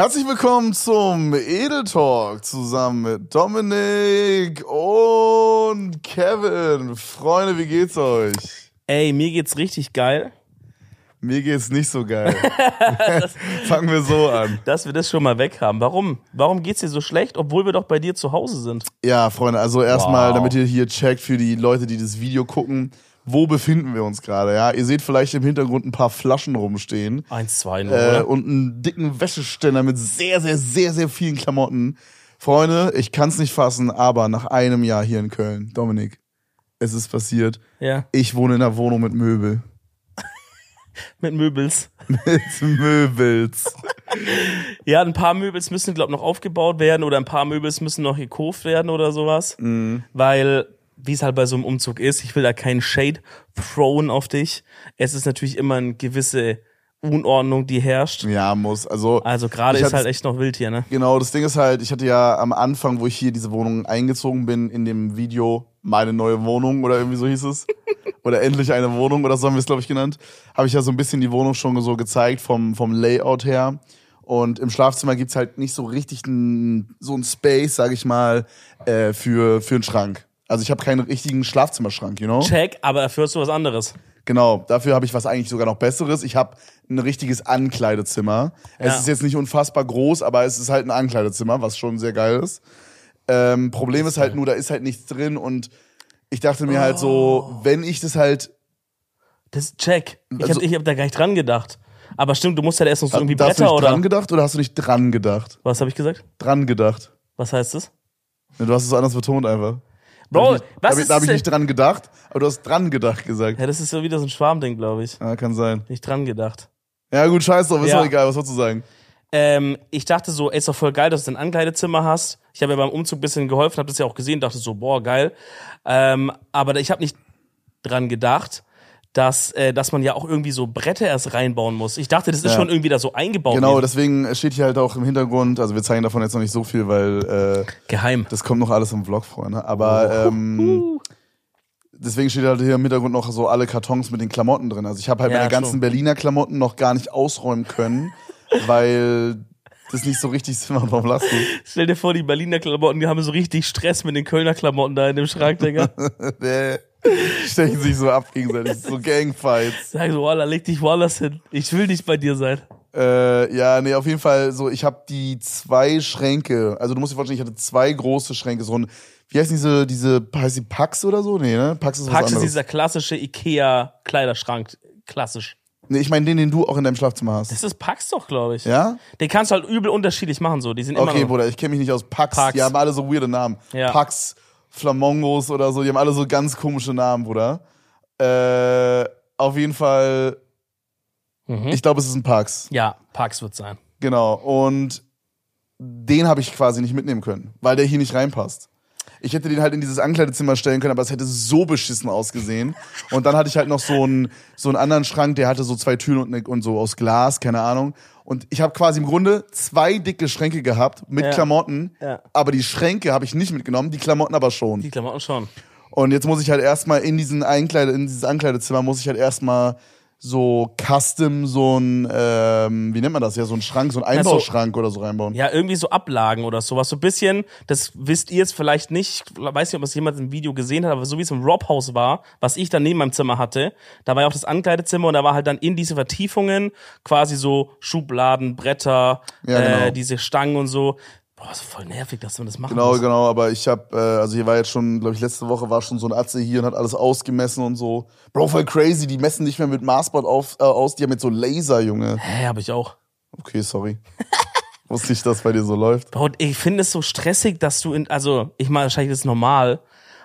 Herzlich willkommen zum Edel Talk zusammen mit Dominik und Kevin. Freunde, wie geht's euch? Ey, mir geht's richtig geil. Mir geht's nicht so geil. Fangen wir so an. Dass wir das schon mal weg haben. Warum? Warum geht's dir so schlecht, obwohl wir doch bei dir zu Hause sind? Ja, Freunde, also erstmal, Wow. damit ihr hier checkt für die Leute, die das Video gucken, wo befinden wir uns gerade, ja? Ihr seht vielleicht im Hintergrund ein paar Flaschen rumstehen. Eins, zwei, nur, Äh, und einen dicken Wäscheständer mit sehr, sehr, sehr, sehr vielen Klamotten. Freunde, ich kann's nicht fassen, aber nach einem Jahr hier in Köln, Dominik, es ist passiert. Ja, Ich wohne in einer Wohnung mit Möbel. mit Möbels. Mit Möbels. Ja, ein paar Möbels müssen, glaube ich, noch aufgebaut werden oder ein paar Möbels müssen noch gekauft werden oder sowas. Mhm. Weil, wie es halt bei so einem Umzug ist, ich will da keinen Shade throwen auf dich. Es ist natürlich immer eine gewisse Unordnung, die herrscht. Ja, muss. Also, Also gerade ist hatte- halt echt noch wild hier, ne? genau, das Ding ist halt, ich hatte ja am Anfang, wo ich hier diese Wohnung eingezogen bin, in dem Video meine neue Wohnung oder irgendwie so hieß es. oder endlich eine Wohnung oder so haben wir es, glaube ich, genannt. Habe ich ja so ein bisschen die Wohnung schon so gezeigt vom, vom Layout her. Und im Schlafzimmer gibt's halt nicht so richtig ein, so ein Space, sag ich mal, äh, für, für einen Schrank. Also ich habe keinen richtigen Schlafzimmerschrank, you know? Check, aber dafür hast du was anderes. Genau, dafür habe ich was eigentlich sogar noch Besseres. Ich habe ein richtiges Ankleidezimmer. Es Ja. ist jetzt nicht unfassbar groß, aber es ist halt ein Ankleidezimmer, was schon sehr geil ist. Ähm, Problem ist halt nur, da ist halt nichts drin und ich dachte mir halt so, wenn ich das halt, Das ist check. Ich Also- hab, ich hab da gar nicht dran gedacht. Aber stimmt, du musst halt erst noch so irgendwie hast du Bretter nicht oder. dran gedacht oder hast du nicht dran gedacht? Was habe ich gesagt? Dran gedacht. Was heißt das? Du hast es anders betont einfach. Bro, ich, was hab ist da hab ich nicht dran gedacht, aber du hast dran gedacht gesagt. Ja, das ist so wieder so ein Schwarmding, glaube ich. Ja, kann sein. Nicht dran gedacht. Ja gut, scheiß drauf, ist Ja. doch egal, was sollst du sagen? Ähm, ich dachte so, ey, ist doch voll geil, dass du ein Ankleidezimmer hast. Ich habe mir beim Umzug ein bisschen geholfen, habe das ja auch gesehen, dachte so, boah, geil. Ähm, aber ich habe nicht dran gedacht, dass, äh, dass man ja auch irgendwie so Bretter erst reinbauen muss. Ich dachte, das ist Ja. schon irgendwie da so eingebaut. Genau, gewesen. deswegen steht hier halt auch im Hintergrund, also wir zeigen davon jetzt noch nicht so viel, weil äh, Geheim. Das kommt noch alles im Vlog, Freunde. Aber ähm, deswegen steht halt hier im Hintergrund noch so alle Kartons mit den Klamotten drin. Also ich habe halt Ja, meine ganzen schon. Berliner Klamotten noch gar nicht ausräumen können, weil das nicht so richtig Sinn macht. Warum lachst du? Stell dir vor, die Berliner Klamotten, die haben so richtig Stress mit den Kölner Klamotten da in dem Schrank, Digga. Stechen sich so ab gegenseitig. So Gangfights. Sag so, Walla, leg dich woanders hin. Ich will nicht bei dir sein. Äh, ja, nee, auf jeden Fall so, ich habe die zwei Schränke, also du musst dir vorstellen, ich hatte zwei große Schränke, so ein, wie heißt diese, diese, heißt die Pax oder so? Nee, ne? Pax ist was Pax ist anderes. dieser klassische Ikea-Kleiderschrank. Klassisch. Nee, ich meine den, den du auch in deinem Schlafzimmer hast. Das ist Pax doch, glaube ich. Ja? Den kannst du halt übel unterschiedlich machen, so. Die sind immer Okay, noch. Bruder, ich kenne mich nicht aus Pax. Pax. Die haben alle so weirde Namen. Ja. Pax, Flamongos oder so, die haben alle so ganz komische Namen, Bruder. Äh, auf jeden Fall, Mhm. ich glaube, es ist ein Pax. Ja, Pax wird sein. Genau. Und den habe ich quasi nicht mitnehmen können, weil der hier nicht reinpasst. Ich hätte den halt in dieses Ankleidezimmer stellen können, aber es hätte so beschissen ausgesehen. Und dann hatte ich halt noch so einen, so einen anderen Schrank, der hatte so zwei Türen und, ne- und so aus Glas, keine Ahnung. Und ich habe quasi im Grunde zwei dicke Schränke gehabt mit Ja. Klamotten, Ja. aber die Schränke habe ich nicht mitgenommen, die Klamotten aber schon. Die Klamotten schon. Und jetzt muss ich halt erstmal in diesen Einkleide, in dieses Ankleidezimmer muss ich halt erstmal so custom so ein, ähm, wie nennt man das? Ja, so ein Schrank, so ein so- Einbauschrank oder so reinbauen. Ja, irgendwie so Ablagen oder sowas. So ein bisschen, das wisst ihr jetzt vielleicht nicht, ich weiß nicht, ob es jemand im Video gesehen hat, aber so wie es im Rob-Haus war, was ich dann neben meinem Zimmer hatte, da war ja auch das Ankleidezimmer und da war halt dann in diese Vertiefungen quasi so Schubladen, Bretter, Ja, genau. äh, diese Stangen und so. Boah, ist voll nervig, dass man das machen Genau, muss. genau, aber ich hab, äh, also hier war jetzt schon, glaube ich, letzte Woche war schon so ein Atze hier und hat alles ausgemessen und so. Bro, voll crazy, die messen nicht mehr mit Maßband auf, äh, aus, die haben jetzt so Laser, Junge. Hä, hab ich auch. Okay, sorry. Wusste ich, dass bei dir so läuft. Bro, ich finde es so stressig, dass du in, also ich meine, wahrscheinlich ist es normal,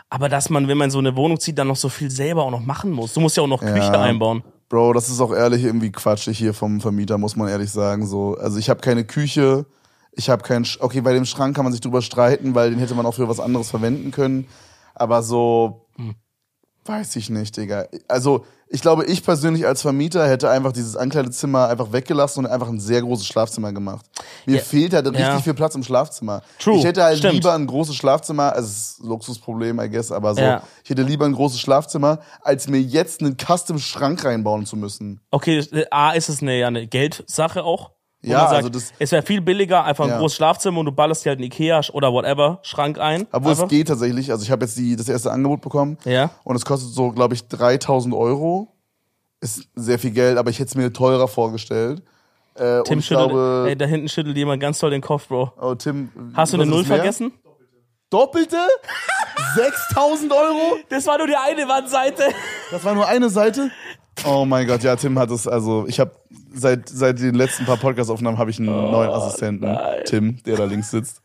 aber dass man, wenn man so eine Wohnung zieht, dann noch so viel selber auch noch machen muss. Du musst ja auch noch Küche einbauen. Bro, das ist auch ehrlich irgendwie quatschig hier vom Vermieter, muss man ehrlich sagen. So, also ich habe keine Küche, ich habe keinen. Sch okay, bei dem Schrank kann man sich drüber streiten, weil den hätte man auch für was anderes verwenden können. Aber so weiß ich nicht, Digga. Also ich glaube, ich persönlich als Vermieter hätte einfach dieses Ankleidezimmer einfach weggelassen und einfach ein sehr großes Schlafzimmer gemacht. Mir Ja. fehlt halt richtig Ja. viel Platz im Schlafzimmer. True, Ich hätte halt stimmt. lieber ein großes Schlafzimmer, also es ist ein Luxusproblem, I guess, aber so, Ja. ich hätte lieber ein großes Schlafzimmer, als mir jetzt einen Custom-Schrank reinbauen zu müssen. Okay, A, ist es eine, ja, eine Geldsache auch. Ja, sagt, also das- es wäre viel billiger, einfach ein Ja. großes Schlafzimmer und du ballerst dir halt einen Ikea oder whatever Schrank ein. Obwohl einfach. es geht tatsächlich. Also ich habe jetzt die, das erste Angebot bekommen. Ja. Und es kostet so, glaube ich, 3000 Euro. Ist sehr viel Geld, aber ich hätte es mir teurer vorgestellt. Äh, Tim schüttelt, glaube, ey, da hinten schüttelt jemand ganz toll den Kopf, Bro. oh, Tim. Hast du eine Null vergessen? Doppelte? 6000 Euro? Das war nur die eine Wandseite. Das war nur eine Seite? Oh mein Gott, ja, Tim hat es, also ich habe seit, seit den letzten paar Podcast-Aufnahmen habe ich einen Oh, neuen Assistenten, Tim, der da links sitzt.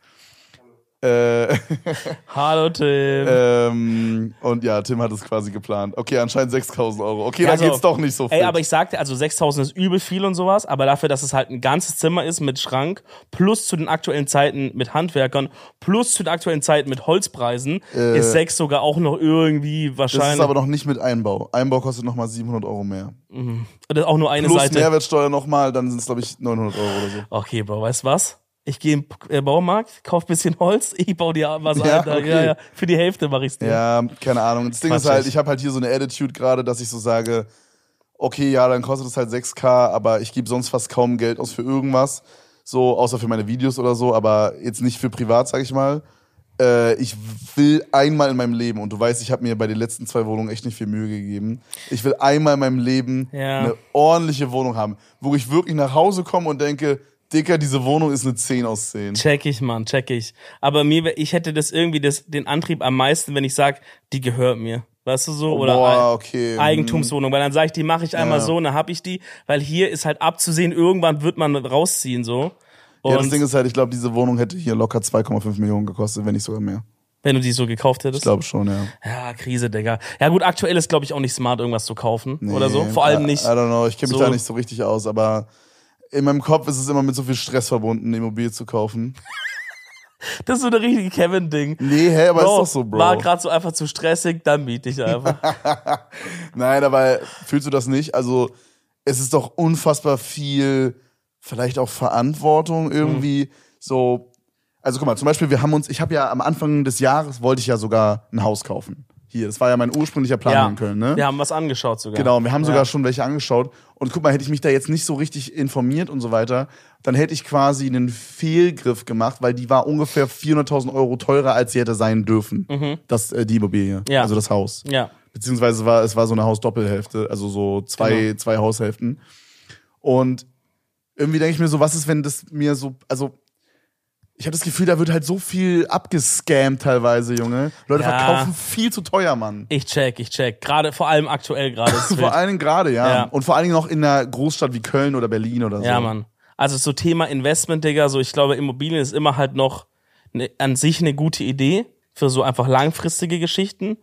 Äh, Hallo Tim. ähm, und ja, Tim hat es quasi geplant. Okay, anscheinend 6000 Euro. Okay, Ja, dann also, geht's doch nicht so viel. Ey, aber ich sagte, also 6000 ist übel viel und sowas, aber dafür, dass es halt ein ganzes Zimmer ist mit Schrank, plus zu den aktuellen Zeiten mit Handwerkern, plus zu den aktuellen Zeiten mit Holzpreisen, ist 6 sogar auch noch irgendwie das wahrscheinlich. ist aber noch nicht mit Einbau. Einbau kostet nochmal 700 Euro mehr. das ist auch nur eine Plus Seite. Mehrwertsteuer nochmal, dann sind es, glaube ich, 900 Euro oder so. Okay, Bro, weißt du was? Ich gehe im äh, Baumarkt, kauf bisschen Holz, ich baue dir was Ja, ein. okay. Ja, ja, für die Hälfte mache ich's dir. Ja, keine Ahnung. Das Ding ist Quatschig. halt, ich habe halt hier so eine Attitude gerade, dass ich so sage, okay, ja, dann kostet es halt 6K, aber ich gebe sonst fast kaum Geld aus für irgendwas. So, außer für meine Videos oder so, aber jetzt nicht für privat, sag ich mal. Äh, ich will einmal in meinem Leben, und du weißt, ich habe mir bei den letzten zwei Wohnungen echt nicht viel Mühe gegeben. Ich will einmal in meinem Leben Ja. eine ordentliche Wohnung haben, wo ich wirklich nach Hause komme und denke, Dicker, diese Wohnung ist eine 10 aus 10. Check ich, Mann, check ich. Aber mir, ich hätte das irgendwie das, den Antrieb am meisten, wenn ich sag, die gehört mir. Weißt du so? Oder Boah, okay. Eigentumswohnung, weil dann sage ich, die mache ich einmal Ja. so, und dann hab ich die, weil hier ist halt abzusehen, irgendwann wird man rausziehen so. Und Ja, das Ding ist halt, ich glaube, diese Wohnung hätte hier locker 2,5 Millionen gekostet, wenn nicht sogar mehr. wenn du die so gekauft hättest. Ich glaube schon, ja. Ja, Krise, Digga. Ja gut, aktuell ist glaube ich auch nicht smart, irgendwas zu kaufen oder so. Nee, Vor allem I, nicht. I don't know, ich kenne mich so- da nicht so richtig aus, aber in meinem Kopf ist es immer mit so viel Stress verbunden, eine Immobilie zu kaufen. Das ist so eine richtige Kevin-Ding. Nee, hä, aber Bro, ist doch so, Bro. War gerade so einfach zu stressig, dann biete ich einfach. Nein, aber fühlst du das nicht? Also, es ist doch unfassbar viel, vielleicht auch Verantwortung irgendwie, so. Also guck mal, zum Beispiel, wir haben uns, ich habe ja am Anfang des Jahres wollte ich ja sogar ein Haus kaufen. Hier, das war ja mein ursprünglicher Plan ja, in Köln, ne? wir haben was angeschaut sogar. Genau, wir haben sogar Ja. schon welche angeschaut. Und guck mal, hätte ich mich da jetzt nicht so richtig informiert und so weiter, dann hätte ich quasi einen Fehlgriff gemacht, weil die war ungefähr 400.000 Euro teurer, als sie hätte sein dürfen. Das, äh, die Immobilie, Mhm. Ja. also das Haus. Ja. Beziehungsweise war, es war so eine Hausdoppelhälfte, also so zwei, Genau. zwei Haushälften. Und irgendwie denke ich mir so, was ist, wenn das mir so, also ich habe das Gefühl, da wird halt so viel abgescammt teilweise, Junge. Leute Ja. verkaufen viel zu teuer, Mann. Ich check, ich check. Gerade, vor allem aktuell gerade. Vor allen Dingen gerade, ja. Ja. Und vor allen Dingen noch in einer Großstadt wie Köln oder Berlin oder so. Ja, Mann. Also so Thema Investment, Digga, so ich glaube, Immobilien ist immer halt noch ne, an sich eine gute Idee für so einfach langfristige Geschichten.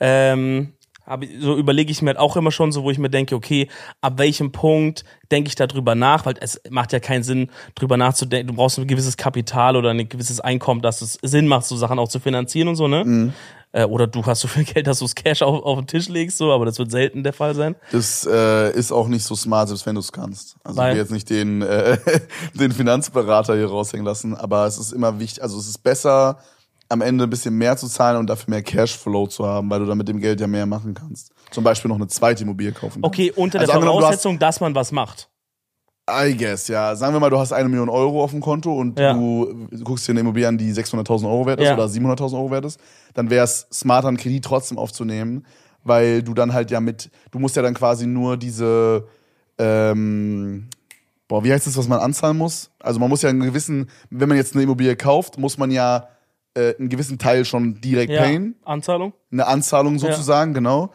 Ähm, aber so überlege ich mir halt auch immer schon so, wo ich mir denke, okay, ab welchem Punkt denke ich da drüber nach, weil es macht ja keinen Sinn, drüber nachzudenken. Du brauchst ein gewisses Kapital oder ein gewisses Einkommen, dass es Sinn macht, so Sachen auch zu finanzieren und so, ne? Mhm. Äh, oder du hast so viel Geld, dass du das Cash auf, auf den Tisch legst, so, aber das wird selten der Fall sein. Das äh, ist auch nicht so smart, selbst wenn du es kannst. Also Weil- ich will jetzt nicht den, äh, den Finanzberater hier raushängen lassen, aber es ist immer wichtig, also es ist besser, am Ende ein bisschen mehr zu zahlen und dafür mehr Cashflow zu haben, weil du dann mit dem Geld ja mehr machen kannst. Zum Beispiel noch eine zweite Immobilie kaufen. kannst. Okay, unter Also der angenommen, du hast- Voraussetzung, dass man was macht. I guess, ja. Sagen wir mal, du hast eine Million Euro auf dem Konto und Ja. du guckst dir eine Immobilie an, die 600.000 Euro wert ist Ja. oder 700.000 Euro wert ist, dann wäre es smarter, einen Kredit trotzdem aufzunehmen, weil du dann halt ja mit, du musst ja dann quasi nur diese, ähm, boah, wie heißt das, was man anzahlen muss? Also man muss ja einen gewissen, wenn man jetzt eine Immobilie kauft, muss man ja äh, einen gewissen Teil schon direkt Ja. payen Anzahlung? eine Anzahlung sozusagen, genau.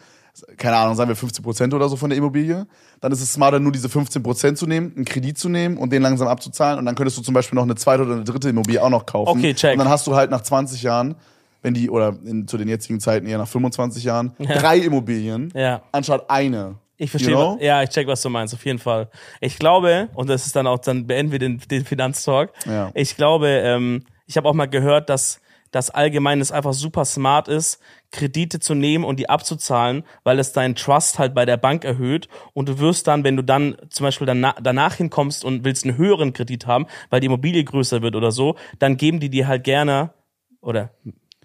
Keine Ahnung, sagen wir 50 Prozent oder so von der Immobilie. Dann ist es smarter, nur diese 15 Prozent zu nehmen, einen Kredit zu nehmen und den langsam abzuzahlen. Und dann könntest du zum Beispiel noch eine zweite oder eine dritte Immobilie auch noch kaufen. Okay, check. Und dann hast du halt nach 20 Jahren, wenn die, oder in, zu den jetzigen Zeiten eher nach 25 Jahren, drei Immobilien Ja. anstatt eine. Ich verstehe. You know? Ja, ich check, was du meinst, auf jeden Fall. Ich glaube, und das ist dann auch, dann beenden wir den, den Finanztalk. Ja. Ich glaube, ähm, ich habe auch mal gehört, dass das allgemein es einfach super smart ist, Kredite zu nehmen und die abzuzahlen, weil es deinen Trust halt bei der Bank erhöht. Und du wirst dann, wenn du dann zum Beispiel danach, danach hinkommst und willst einen höheren Kredit haben, weil die Immobilie größer wird oder so, dann geben die dir halt gerne oder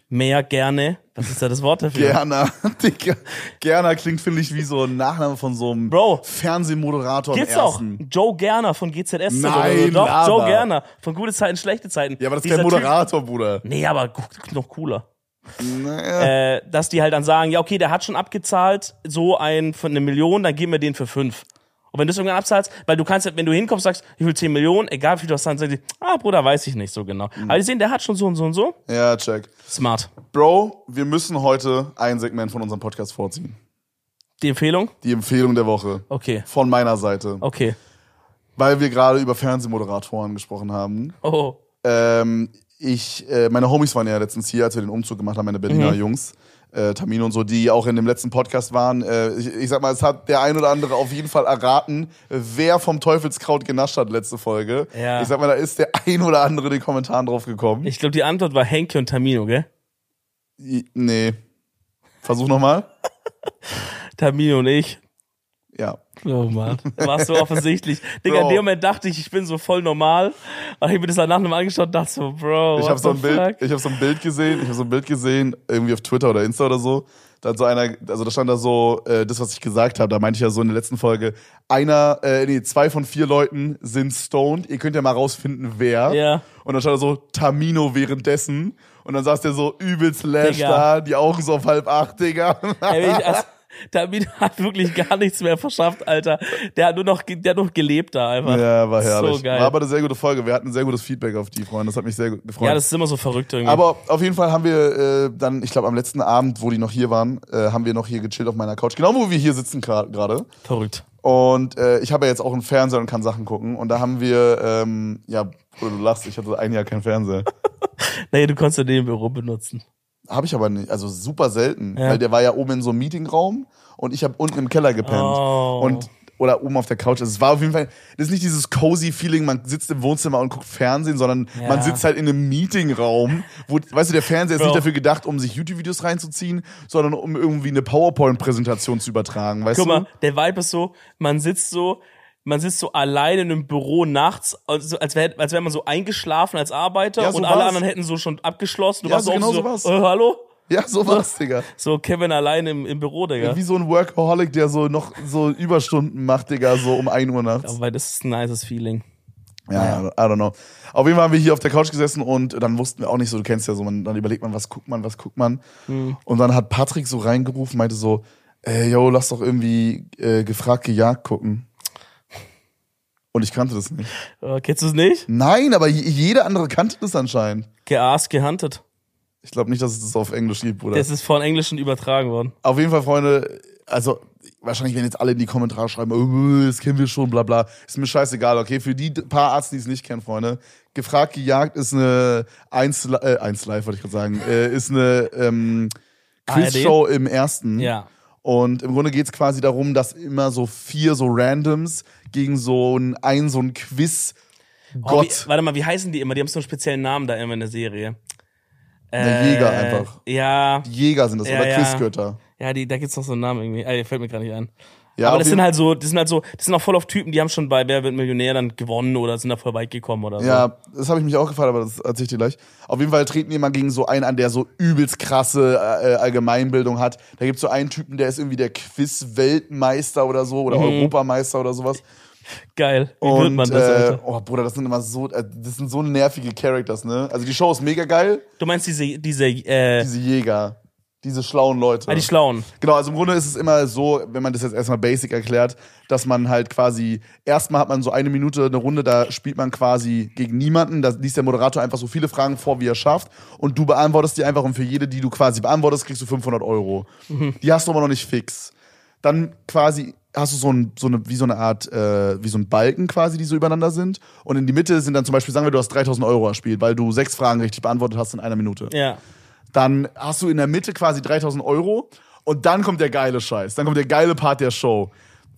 mehr gerne. Was ist da das Wort dafür? Gerner, Digga. Gerner klingt, finde ich, wie so ein Nachname von so einem Bro. Fernsehmoderator Gibt's auch. Joe Gerner von GZS. Nein, Doch, laber. Joe Gerner. Von gute Zeiten, schlechte Zeiten. Ja, aber das ist Dieser kein Moderator, Bruder. Typ, nee, aber noch cooler. Naja. Äh, dass die halt dann sagen, ja, okay, der hat schon abgezahlt, so ein von eine Million, dann geben wir den für fünf. Und wenn du es irgendwann abzahlst, weil du kannst, wenn du hinkommst, sagst, ich will 10 Millionen, egal wie viel du hast, dann sagen die, ah, Bruder, weiß ich nicht so genau. Mhm. Aber die sehen, der hat schon so und so und so. Ja, check. Smart. Bro, wir müssen heute ein Segment von unserem Podcast vorziehen. Die Empfehlung? Die Empfehlung der Woche. Okay. Von meiner Seite. Okay. Weil wir gerade über Fernsehmoderatoren gesprochen haben. Oh. Ähm, ich, äh, meine Homies waren ja letztens hier, als wir den Umzug gemacht haben, meine Berliner Mhm. Jungs, äh, Tamino und so, die auch in dem letzten Podcast waren. Äh, ich, ich sag mal, es hat der ein oder andere auf jeden Fall erraten, wer vom Teufelskraut genascht hat letzte Folge. Ja. Ich sag mal, da ist der ein oder andere in den Kommentaren drauf gekommen. Ich glaube, die Antwort war Henke und Tamino, gell? I- nee. Versuch nochmal. Tamino und ich. Ja. Oh Mann. War so offensichtlich. Digga, in dem Moment dachte ich, ich bin so voll normal. Aber ich hab mir das danach nochmal angeschaut und dachte so, Bro. Ich habe so ein Bild, ich habe so ein Bild gesehen, ich habe so ein Bild gesehen, irgendwie auf Twitter oder Insta oder so. Da hat so einer, also da stand da so, äh, das, was ich gesagt habe, da meinte ich ja so in der letzten Folge, einer, äh, nee, zwei von vier Leuten sind stoned, ihr könnt ja mal rausfinden, wer. Ja. Und dann stand da so Tamino währenddessen. Und dann saß der so übelst lash Digga. da, die Augen so auf halb acht, Digga. Ey, ich, also, Tamino hat wirklich gar nichts mehr verschafft, Alter. Der hat nur noch, der hat noch gelebt da einfach. ja, war herrlich. So geil. War aber eine sehr gute Folge. Wir hatten sehr gutes Feedback auf die, Freunde. Das hat mich sehr gut gefreut. Ja, das ist immer so verrückt irgendwie. Aber auf jeden Fall haben wir äh, dann, ich glaube, am letzten Abend, wo die noch hier waren, äh, haben wir noch hier gechillt auf meiner Couch. Genau, wo wir hier sitzen gerade. verrückt. Und äh, ich habe ja jetzt auch einen Fernseher und kann Sachen gucken. Und da haben wir, ähm, ja, Bruder, du lachst, ich hatte ein Jahr keinen Fernseher. Nee, du konntest ja den im Büro benutzen. Habe ich aber nicht, also super selten. Ja. Weil der war ja oben in so einem Meetingraum und ich habe unten im Keller gepennt. Oh. Und oder oben auf der Couch. Also es war auf jeden Fall, das ist nicht dieses cozy Feeling, man sitzt im Wohnzimmer und guckt Fernsehen, sondern Ja. man sitzt halt in einem Meetingraum, wo, weißt du, der Fernseher ist Bro. nicht dafür gedacht, um sich YouTube-Videos reinzuziehen, sondern um irgendwie eine PowerPoint-Präsentation zu übertragen, weißt Guck du? mal, der Vibe ist so, man sitzt so, man sitzt so alleine in einem Büro nachts, also als wäre als wär man so eingeschlafen als Arbeiter Ja, so und alle war's. anderen hätten so schon abgeschlossen. Du Ja, warst so auch genau so, so war's. äh, hallo? Ja, so war's, Digga. So Kevin alleine im, im Büro, Digga. Wie so ein Workaholic, der so noch so Überstunden macht, Digga, so um 1 Uhr nachts. Aber das ist ein nices Feeling. Ja, I don't know. Auf jeden Fall haben wir hier auf der Couch gesessen und dann wussten wir auch nicht so, du kennst ja so, man, dann überlegt man, was guckt man, was guckt man. Und dann hat Patrick so reingerufen, meinte so, ey, yo, lass doch irgendwie äh, gefragt gejagt gucken. Und ich kannte das nicht. Äh, kennst du es nicht? Nein, aber jeder andere kannte das anscheinend. Geaßt, gehuntet. Ich glaube nicht, dass es das auf Englisch gibt, Bruder. Das ist von Englischen übertragen worden. Auf jeden Fall, Freunde, also wahrscheinlich werden jetzt alle in die Kommentare schreiben, oh, das kennen wir schon, bla bla. Ist mir scheißegal, okay? Für die paar Arzt, die es nicht kennen, Freunde. Gefragt gejagt ist eine eins, äh, eins live, wollte ich gerade sagen, äh, ist eine ähm, Quizshow im ersten. Ja. Und im Grunde geht's quasi darum, dass immer so vier so Randoms gegen so ein, ein so ein Quiz Oh, Gott, wie, warte mal, wie heißen die immer? Die haben so einen speziellen Namen da immer in der Serie. der Jäger einfach. Ja, Die Jäger sind das, Ja, oder ja. Quizgötter. ja, die, da gibt's noch so einen Namen irgendwie. Ey, fällt mir gerade nicht ein. Ja, Aber das sind halt so, das sind halt so, das sind auch voll auf Typen, die haben schon bei Wer wird Millionär dann gewonnen oder sind da voll weit gekommen oder so. Ja, das habe ich mich auch gefragt, aber das erzähle ich dir gleich. Auf jeden Fall treten die mal gegen so einen an, der so übelst krasse äh, Allgemeinbildung hat. Da gibt's so einen Typen, der ist irgendwie der Quiz-Weltmeister oder so oder Europameister oder sowas. Geil. Wie Und wird man das, äh, Alter? oh Bruder, das sind immer so, äh, das sind so nervige Characters, ne? Also die Show ist mega geil. Du meinst diese, diese, äh, Diese Jäger, diese schlauen Leute. ah, die Schlauen. Genau, also im Grunde ist es immer so, wenn man das jetzt erstmal basic erklärt, dass man halt quasi, erstmal hat man so eine Minute eine Runde, da spielt man quasi gegen niemanden, da liest der Moderator einfach so viele Fragen vor, wie er schafft und du beantwortest die einfach und für jede, die du quasi beantwortest, kriegst du 500 Euro. Die hast du aber noch nicht fix. Dann quasi hast du so, ein, so eine, wie so eine Art, äh, wie so ein Balken quasi, die so übereinander sind und in die Mitte sind dann zum Beispiel, sagen wir, du hast 3000 Euro erspielt, weil du sechs Fragen richtig beantwortet hast in einer Minute Ja. Dann hast du in der Mitte quasi 3000 Euro und dann kommt der geile Scheiß. Dann kommt der geile Part der Show.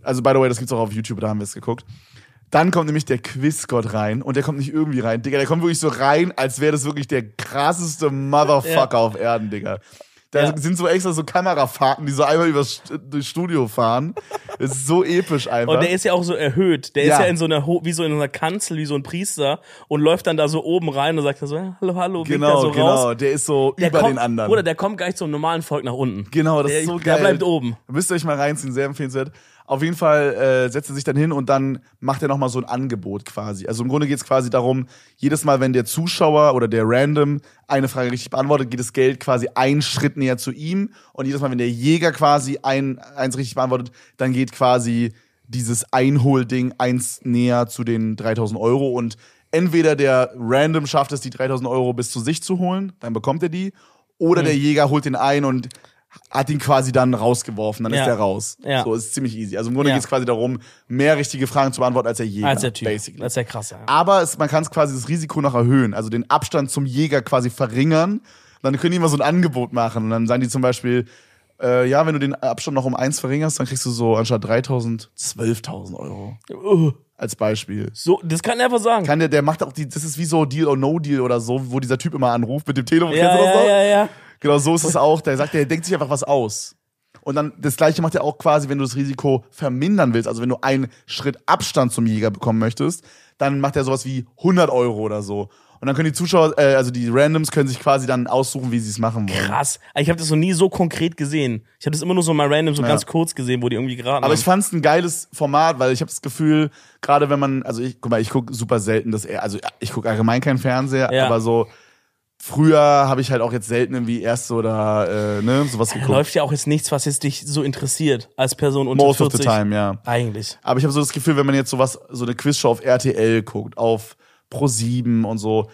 Also, by the way, das gibt's auch auf YouTube, da haben wir es geguckt. Dann kommt nämlich der Quizgott rein und der kommt nicht irgendwie rein. Digga, der kommt wirklich so rein, als wäre das wirklich der krasseste Motherfucker Ja. auf Erden, Digga. Da Ja. sind so extra so Kamerafahrten, die so einmal übers durchs Studio fahren. Es ist so episch einfach. Und der ist ja auch so erhöht. Der Ja. ist ja in so einer, Ho- wie so in einer Kanzel, wie so ein Priester und läuft dann da so oben rein und sagt dann so, hallo, hallo, genau, da so genau. raus. Der ist so Der über kommt, den anderen. Bruder, der kommt gar nicht zum normalen Volk nach unten. Genau, das der, ist so Der geil. bleibt oben. Müsst ihr euch mal reinziehen, sehr empfehlenswert. Auf jeden Fall äh, setzt er sich dann hin und dann macht er nochmal so ein Angebot quasi. Also im Grunde geht es quasi darum, jedes Mal, wenn der Zuschauer oder der Random eine Frage richtig beantwortet, geht das Geld quasi einen Schritt näher zu ihm. Und jedes Mal, wenn der Jäger quasi ein, eins richtig beantwortet, dann geht quasi dieses Einholding eins näher zu den 3000 Euro. Und entweder der Random schafft es, die 3000 Euro bis zu sich zu holen, dann bekommt er die. Oder der Jäger holt den ein und hat ihn quasi dann rausgeworfen, dann Ja. ist er raus. Ja. So ist ziemlich easy. Also im Grunde Ja. geht es quasi darum, mehr richtige Fragen zu beantworten als der Jäger. Als der Typ. Basically. Das ist ja krass, ja. Aber es, man kann es quasi das Risiko noch erhöhen, also den Abstand zum Jäger quasi verringern. Dann können die immer so ein Angebot machen. Und dann sagen die zum Beispiel, äh, ja, wenn du den Abstand noch um eins verringerst, dann kriegst du so anstatt 3000, 12.000 Euro. Uh, Als Beispiel. so, das kann er einfach sagen. Kann der, der macht auch die, das ist wie so Deal or No Deal oder so, wo dieser Typ immer anruft mit dem Telefon. ja, ja, noch? ja, ja. Genau, so ist es auch. Der sagt, der denkt sich einfach was aus. Und dann das gleiche macht er auch quasi, wenn du das Risiko vermindern willst. Also wenn du einen Schritt Abstand zum Jäger bekommen möchtest, dann macht er sowas wie 100 Euro oder so. Und dann können die Zuschauer, äh, also die Randoms können sich quasi dann aussuchen, wie sie es machen wollen. Krass. Ich habe das noch nie so konkret gesehen. Ich habe das immer nur so mal random, so ganz kurz gesehen, wo die irgendwie geraten Aber haben. ich fand's ein geiles Format, weil ich habe das Gefühl, gerade wenn man, also ich, guck mal, ich guck super selten das, also ich guck allgemein keinen Fernseher, Ja. aber so früher habe ich halt auch jetzt selten irgendwie erst oder äh, ne sowas Da geguckt. läuft ja auch jetzt nichts, was jetzt dich so interessiert als Person unter Most 40. of the time, ja. Eigentlich. Aber ich habe so das Gefühl, wenn man jetzt sowas, so eine Quizshow auf RTL guckt, auf Pro7 und so,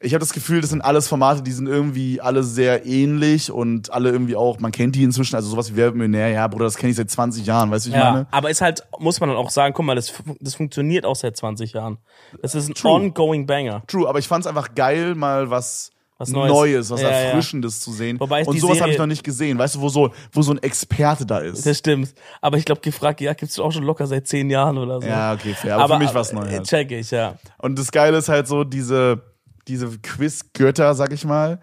ich habe das Gefühl, das sind alles Formate, die sind irgendwie alle sehr ähnlich und alle irgendwie auch, man kennt die inzwischen, also sowas wie Wer wird Millionär, ja, Bruder, das kenne ich seit 20 Jahren, weißt du, wie ich Ja, meine? aber ist halt, muss man dann auch sagen, guck mal, das, das funktioniert auch seit 20 Jahren. Das ist ein True. ongoing Banger. True, aber ich fand's einfach geil, mal was, Was Neues, Neues. was Ja, ja. Erfrischendes zu sehen. Wobei und sowas habe ich noch nicht gesehen, weißt du, wo so, wo so ein Experte da ist. Das stimmt. Aber ich glaube, gefragt, ja, gibt's auch schon locker seit 10 Jahren oder so. ja, okay, fair. Aber, für mich war's neu. Halt. Check ich, ja. Und das Geile ist halt so, diese, diese Quiz-Götter, sag ich mal,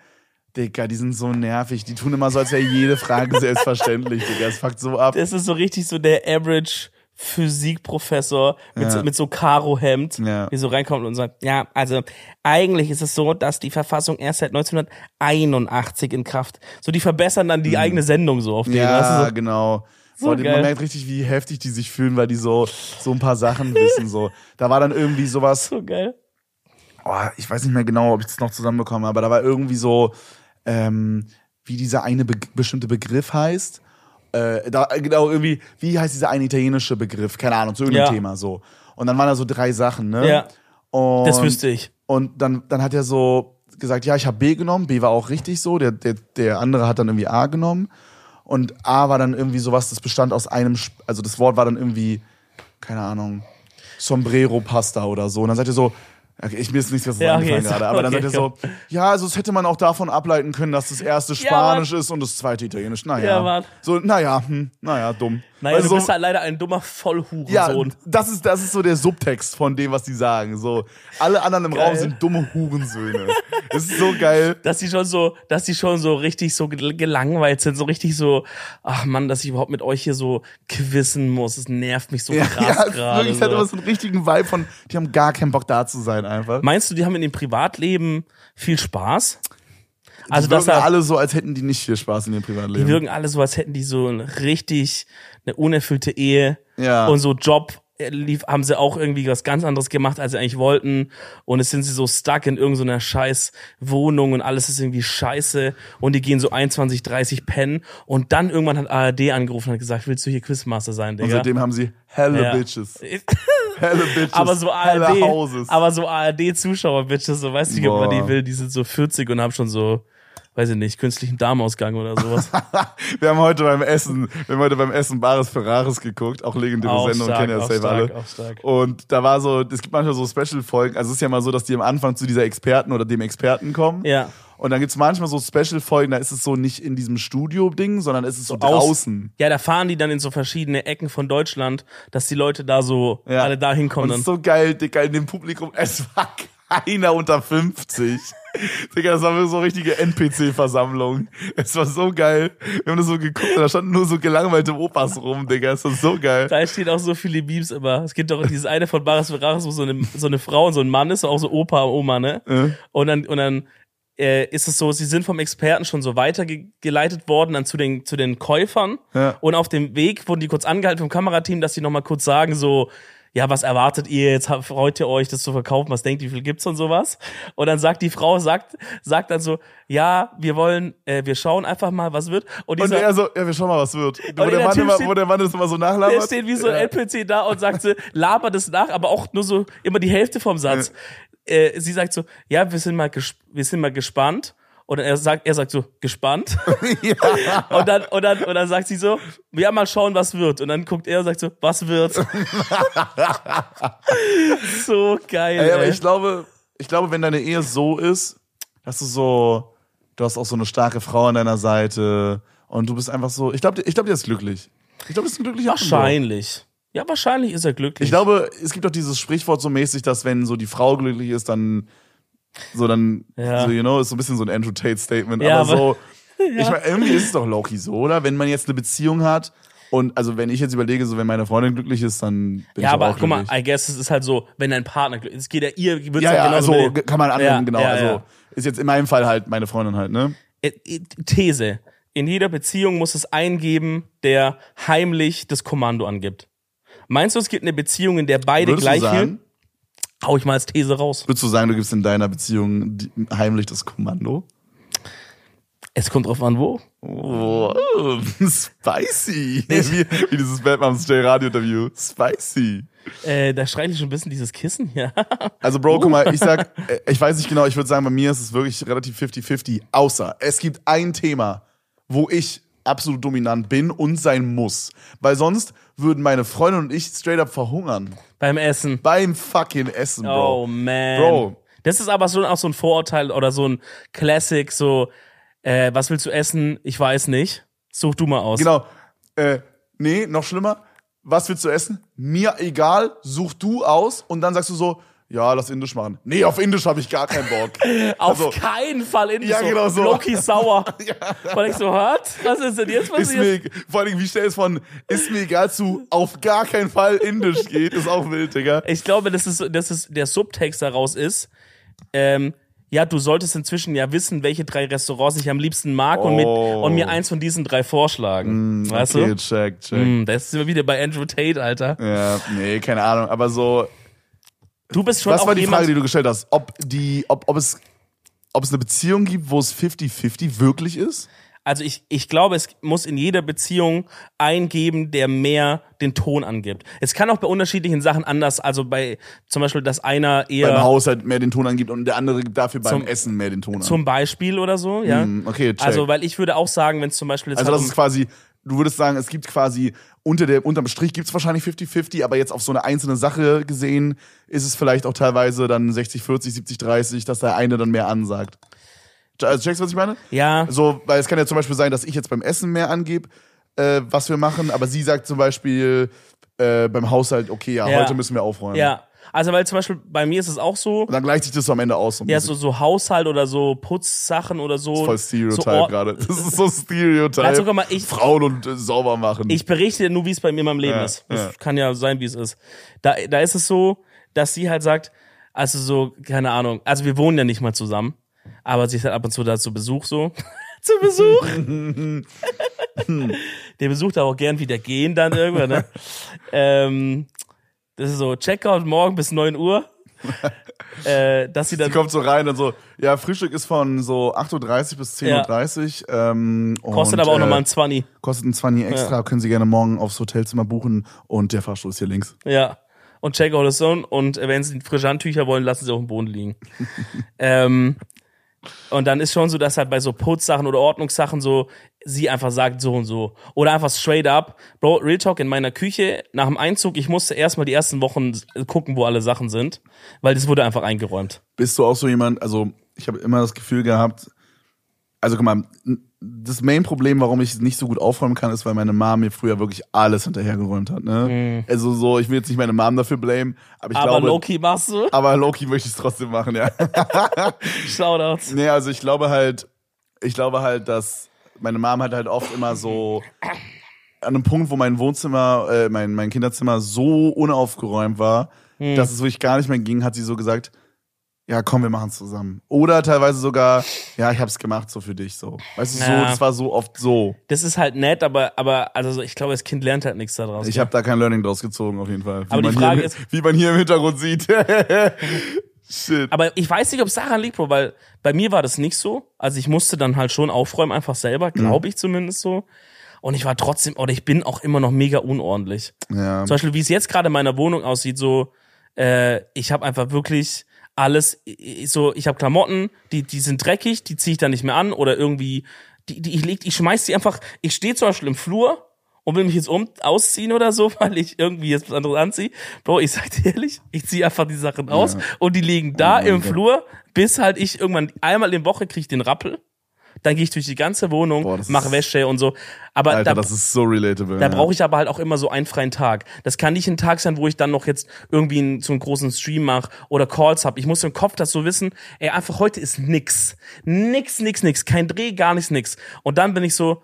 Digga, die sind so nervig. Die tun immer so, als wäre jede Frage selbstverständlich, Digga. Es fuckt so ab. Das ist so richtig so der Average Physikprofessor mit, Ja. so, mit so Karo-Hemd, Ja. die so reinkommt und sagt, ja, also eigentlich ist es so, dass die Verfassung erst seit 1981 in Kraft. So, die verbessern dann die eigene Sendung so auf den. Mhm. Ja, so, genau. So Boah, man merkt richtig, wie heftig die sich fühlen, weil die so, so ein paar Sachen wissen. So. Da war dann irgendwie sowas, so geil. oh, ich weiß nicht mehr genau, ob ich das noch zusammenbekomme, aber da war irgendwie so, ähm, wie dieser eine be bestimmte Begriff heißt. Äh, da, genau, irgendwie, wie heißt dieser eine italienische Begriff? Keine Ahnung, zu irgendeinem Ja. Thema so. Und dann waren da so drei Sachen, ne? Ja. Und, Das wüsste ich. Und dann, dann hat er so gesagt, ja, ich habe B genommen, B war auch richtig so, der, der, der andere hat dann irgendwie A genommen. Und A war dann irgendwie sowas, das bestand aus einem, also das Wort war dann irgendwie, keine Ahnung, Sombrero Pasta oder so. Und dann sagt er so, okay, ich mir ist nichts was Ja, okay, gerade, aber dann okay, sagt er so, ja, also das hätte man auch davon ableiten können, dass das erste Ja, Spanisch ist und das zweite Italienisch. Naja. Ja, Mann. so, naja, hm, naja, dumm. Naja, Also du so- bist halt leider ein dummer Vollhurensohn. ja, das ist, das ist so der Subtext von dem, was die sagen. So, alle anderen im Geil. Raum sind dumme Hurensöhne. Das ist so geil. dass die schon so, dass die schon so richtig so gel- gelangweilt sind, so richtig so, ach Mann, dass ich überhaupt mit euch hier so quizzen muss, es nervt mich so Ja, krass ja, es ist gerade. wirklich, es hat So. immer so einen richtigen Vibe von, die haben gar keinen Bock da zu sein einfach. Meinst du, die haben in dem Privatleben viel Spaß? Also, die wirken da, alle so, als hätten die nicht viel Spaß in ihrem die Privatleben. wirken alle so, als hätten die so ein richtig eine unerfüllte Ehe Ja. und so Job äh, lief, haben sie auch irgendwie was ganz anderes gemacht, als sie eigentlich wollten. Und jetzt sind sie so stuck in irgendeiner scheiß Wohnung und alles ist irgendwie scheiße. Und die gehen so 21, 30 pennen. Und dann irgendwann hat ARD angerufen und hat gesagt, willst du hier Quizmaster sein, Und Digga? seitdem haben sie helle Ja. Bitches. Helle Bitches. aber so ARD, aber so ARD-Zuschauer-Bitches, so weißt du nicht, ob man die will, die sind so 40 und haben schon so, weiß ich nicht, künstlichen Darmausgang oder sowas. wir haben heute beim Essen, wir haben heute beim Essen Bares Ferraris geguckt, auch legendäre Auch Sendung, stark, kennen ja safe stark, alle. auch stark. Und da war so, es gibt manchmal so Special-Folgen, also es ist ja mal so, dass die am Anfang zu dieser Experten oder dem Experten kommen. Ja. Und dann gibt's manchmal so Special-Folgen, da ist es so nicht in diesem Studio-Ding, sondern ist es so Aus- draußen. Ja, da fahren die dann in so verschiedene Ecken von Deutschland, dass die Leute da so Ja. alle da Und hinkommen. es ist Dann. so geil, Dicker, in dem Publikum, es war keiner unter 50. Digga, das war so eine richtige NPC-Versammlung. Es war so geil. Wir haben das so geguckt und da standen nur so gelangweilte Opas rum, Digga. Es war so geil. Da stehen auch so viele Memes immer. Es gibt doch dieses eine von Baris Ferraris, wo so eine, so eine Frau und so ein Mann ist, auch so Opa, Oma, ne? Und dann, und dann äh, ist es so, sie sind vom Experten schon so weitergeleitet worden dann zu den, zu den Käufern. Ja. Und auf dem Weg wurden die kurz angehalten vom Kamerateam, dass sie nochmal kurz sagen, so, ja, was erwartet ihr jetzt? Freut ihr euch, das zu verkaufen? Was denkt ihr, wie viel gibt's und sowas? Und dann sagt die Frau, sagt, sagt dann so, ja, wir wollen, äh, wir schauen einfach mal, was wird. Und, Und dieser, er so, ja, wir schauen mal, was wird. Wo der, der Mann Typ immer, steht- wo der Mann das immer so der nachlabert. steht wie so ein NPC da und sagt so, labert es nach, aber auch nur so immer die Hälfte vom Satz. Äh, sie sagt so, ja, wir sind mal, wir sind mal gespannt. Und er sagt, er sagt so, gespannt. ja. Und dann, und dann, und dann sagt sie so, ja, mal schauen, was wird. Und dann guckt er und sagt so, was wird? so geil. Ey, aber ey. ich glaube, ich glaube, wenn deine Ehe so ist, dass du so, du hast auch so eine starke Frau an deiner Seite und du bist einfach so, ich glaube, ich glaube, der ist glücklich. Ich glaube, das ist ein glücklicher wahrscheinlich. Ja, wahrscheinlich ist er glücklich. Ich glaube, es gibt doch dieses Sprichwort so mäßig, dass wenn so die Frau glücklich ist, dann so dann, Ja. so, you know, ist so ein bisschen so ein Andrew Tate Statement, Ja, aber, so, ich meine, irgendwie ist es doch Loki so, oder? Wenn man jetzt eine Beziehung hat und also wenn ich jetzt überlege, so wenn meine Freundin glücklich ist, dann bin ja, ich aber auch guck mal. I guess es ist halt so, wenn dein Partner glücklich ist, geht ja ihr, wird's ja, ja, ja, genauso also dem- kann man Ja, genau, ja, also ja. ist jetzt in meinem Fall halt meine Freundin halt, ne? Äh, äh, These. In jeder Beziehung muss es einen geben, der heimlich das Kommando angibt. Meinst du, es gibt eine Beziehung, in der beide Würdest gleich sagen? Hau ich mal als These raus. würdest du sagen, du gibst in deiner Beziehung heimlich das Kommando? Es kommt drauf an, wo. Oh, spicy. Wie, wie dieses Batman's J Radio Interview. Spicy. Äh, da streiche schon ein bisschen dieses Kissen hier. Also, Bro, guck mal, ich sag, äh, ich weiß nicht genau, ich würde sagen, bei mir ist es wirklich relativ 50-50. Außer es gibt ein Thema, wo ich absolut dominant bin und sein muss. Weil sonst würden meine Freundin und ich straight up verhungern. Beim Essen. Beim fucking Essen, Bro. Oh man. Bro. Das ist aber so auch so ein Vorurteil oder so ein Classic, so, äh, was willst du essen? Ich weiß nicht. Such du mal aus. Genau. Äh, nee, noch schlimmer. Was willst du essen? Mir egal, such du aus und dann sagst du so, ja, lass Indisch machen. Nee, auf Indisch habe ich gar keinen Bock. Auf Also, keinen Fall in Ja, genau so. Loki sauer. Weil ich so, hört? Was ist denn jetzt ist passiert? mir, vor allem, wie schnell es von ist mir egal zu auf gar keinen Fall Indisch geht, ist auch wild, Digga. Ich glaube, dass es, dass es der Subtext daraus ist, ähm, ja, du solltest inzwischen ja wissen, welche drei Restaurants ich am liebsten mag und, mit, Oh. und mir eins von diesen drei vorschlagen. weißt okay, du? check, check. Hm, das sind wir wieder bei Andrew Tate, Alter. Ja, nee, keine Ahnung. Aber so, Du bist schon was auch war die Frage, die du gestellt hast? Ob die, ob, ob es, ob es eine Beziehung gibt, wo es 50-50 wirklich ist? Also ich, ich glaube, es muss in jeder Beziehung einen geben, der mehr den Ton angibt. Es kann auch bei unterschiedlichen Sachen anders, also bei zum Beispiel, dass einer eher Beim Haushalt mehr den Ton angibt und der andere gibt dafür beim Zum- Essen mehr den Ton an. zum Beispiel oder so, ja. Hm, okay, check. Also, weil ich würde auch sagen, wenn es zum Beispiel Also halt das um- ist quasi, du würdest sagen, es gibt quasi unter der, unterm Strich gibt es wahrscheinlich 50-50, aber jetzt auf so eine einzelne Sache gesehen, ist es vielleicht auch teilweise dann 60-40, 70-30, dass der eine dann mehr ansagt. Also checkst du, was ich meine? ja, So, weil es kann ja zum Beispiel sein, dass ich jetzt beim Essen mehr angebe, äh, was wir machen, aber sie sagt zum Beispiel äh, beim Haushalt, okay, ja, Ja. heute müssen wir aufräumen. ja. Also, weil zum Beispiel bei mir ist es auch so, Und dann gleicht sich das so am Ende aus. So ja, so, so Haushalt oder so Putzsachen oder so. Voll so Stereotype Or- gerade. Das ist so Stereotype. Also, mal, ich- Frauen und äh, sauber machen. Ich berichte nur, wie es bei mir in meinem Leben Ja, ist. Das ja. kann ja sein, wie es ist. Da, da ist es so, dass sie halt sagt, also so, keine Ahnung, also wir wohnen ja nicht mal zusammen, aber sie ist halt ab und zu da zu Besuch so. zu Besuch. Der besucht auch gern wieder gehen dann irgendwann, ne? ähm, das ist so, Checkout morgen bis 9 Uhr. äh, dass sie dann Sie kommt so rein und so, ja, Frühstück ist von so 8.30 Uhr bis 10.30 Uhr. Ähm, kostet und, aber auch äh, nochmal ein 20. Kostet ein 20 extra, können Sie gerne morgen aufs Hotelzimmer buchen und der Fahrstuhl ist hier links. Ja. Und Checkout ist so. Und wenn sie frische Handtücher wollen, lassen sie auf dem Boden liegen. ähm, und dann ist schon so, dass halt bei so Putzsachen oder Ordnungssachen so, sie einfach sagt so und so. Oder einfach straight up, Bro, Real Talk in meiner Küche, nach dem Einzug, ich musste erstmal die ersten Wochen gucken, wo alle Sachen sind, weil das wurde einfach eingeräumt. Bist du auch so jemand, also ich habe immer das Gefühl gehabt, also guck mal, das Main-Problem, warum ich nicht so gut aufräumen kann, ist, weil meine Mom mir früher wirklich alles hinterhergeräumt hat. Ne? Also so, ich will jetzt nicht meine Mom dafür blamen, aber ich Mhm. Aber glaube, Loki machst du? aber Loki möchte ich es trotzdem machen, ja. Shoutouts. nee, also ich glaube halt, ich glaube halt, dass meine Mom hat halt oft immer so an einem Punkt, wo mein Wohnzimmer, äh, mein, mein Kinderzimmer so unaufgeräumt war, Hm. dass es wirklich gar nicht mehr ging, hat sie so gesagt, ja, komm, wir machen es zusammen. Oder teilweise sogar, ja, ich hab's gemacht, so für dich, so. Weißt du, so, Ja. das war so oft so. Das ist halt nett, aber, aber also ich glaube, das Kind lernt halt nichts daraus. Ich habe da kein Learning draus gezogen, auf jeden Fall. Wie Aber die Frage hier, ist- wie man hier im Hintergrund sieht. Shit. Aber ich weiß nicht, ob es daran liegt, Bro, weil bei mir war das nicht so. Also ich musste dann halt schon aufräumen, einfach selber, Mhm. glaube ich zumindest so. Und ich war trotzdem, oder ich bin auch immer noch mega unordentlich. Ja. Zum Beispiel, wie es jetzt gerade in meiner Wohnung aussieht, so, äh, ich habe einfach wirklich alles, so, ich habe Klamotten, die, die sind dreckig, die ziehe ich dann nicht mehr an oder irgendwie, die, die ich leg, ich schmeiß die einfach, ich stehe zum Beispiel im Flur und will mich jetzt um ausziehen oder so, weil ich irgendwie jetzt was anderes anziehe. Bro, ich sag dir ehrlich, ich ziehe einfach die Sachen aus Ja. und die liegen da mein im Gott. Flur, bis halt ich irgendwann einmal in der Woche kriege ich den Rappel. Dann gehe ich durch die ganze Wohnung, Boah, mache Wäsche und so. Aber Alter, da, das ist so relatable. da ja. brauche ich aber halt auch immer so einen freien Tag. Das kann nicht ein Tag sein, wo ich dann noch jetzt irgendwie einen, so einen großen Stream mache oder Calls hab. Ich muss im Kopf das so wissen, ey, einfach heute ist nix. Nix, nix, nix. Kein Dreh, gar nichts, nix. Und dann bin ich so,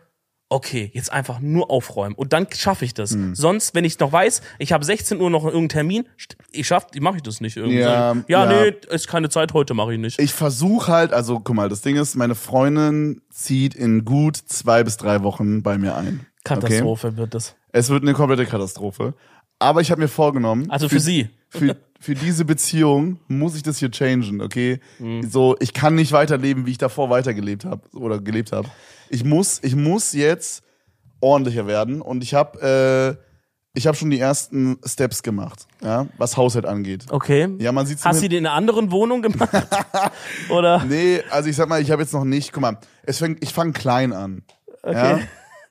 okay, jetzt einfach nur aufräumen. Und dann schaffe ich das. Hm. Sonst, wenn ich noch weiß, ich habe 16 Uhr noch irgendeinen Termin, ich schaff, mache ich das nicht irgendwie. Ja, ja, ja. nee, ist keine Zeit, heute mache ich nicht. Ich versuche halt, also guck mal, das Ding ist, meine Freundin zieht in gut zwei bis drei Wochen bei mir ein. Okay? Katastrophe wird das. Es wird eine komplette Katastrophe. Aber ich habe mir vorgenommen, Also für sie. für, für diese Beziehung muss ich das hier changen, okay? Mhm. So, ich kann nicht weiterleben, wie ich davor weitergelebt habe oder gelebt habe. Ich muss, ich muss jetzt ordentlicher werden und ich habe äh, ich habe schon die ersten Steps gemacht, ja, was Haushalt angeht. Okay. Ja, man sieht Hast du die in einer anderen Wohnung gemacht? Oder? Nee, also ich sag mal, ich habe jetzt noch nicht, guck mal, es fängt, ich fange klein an. Ja?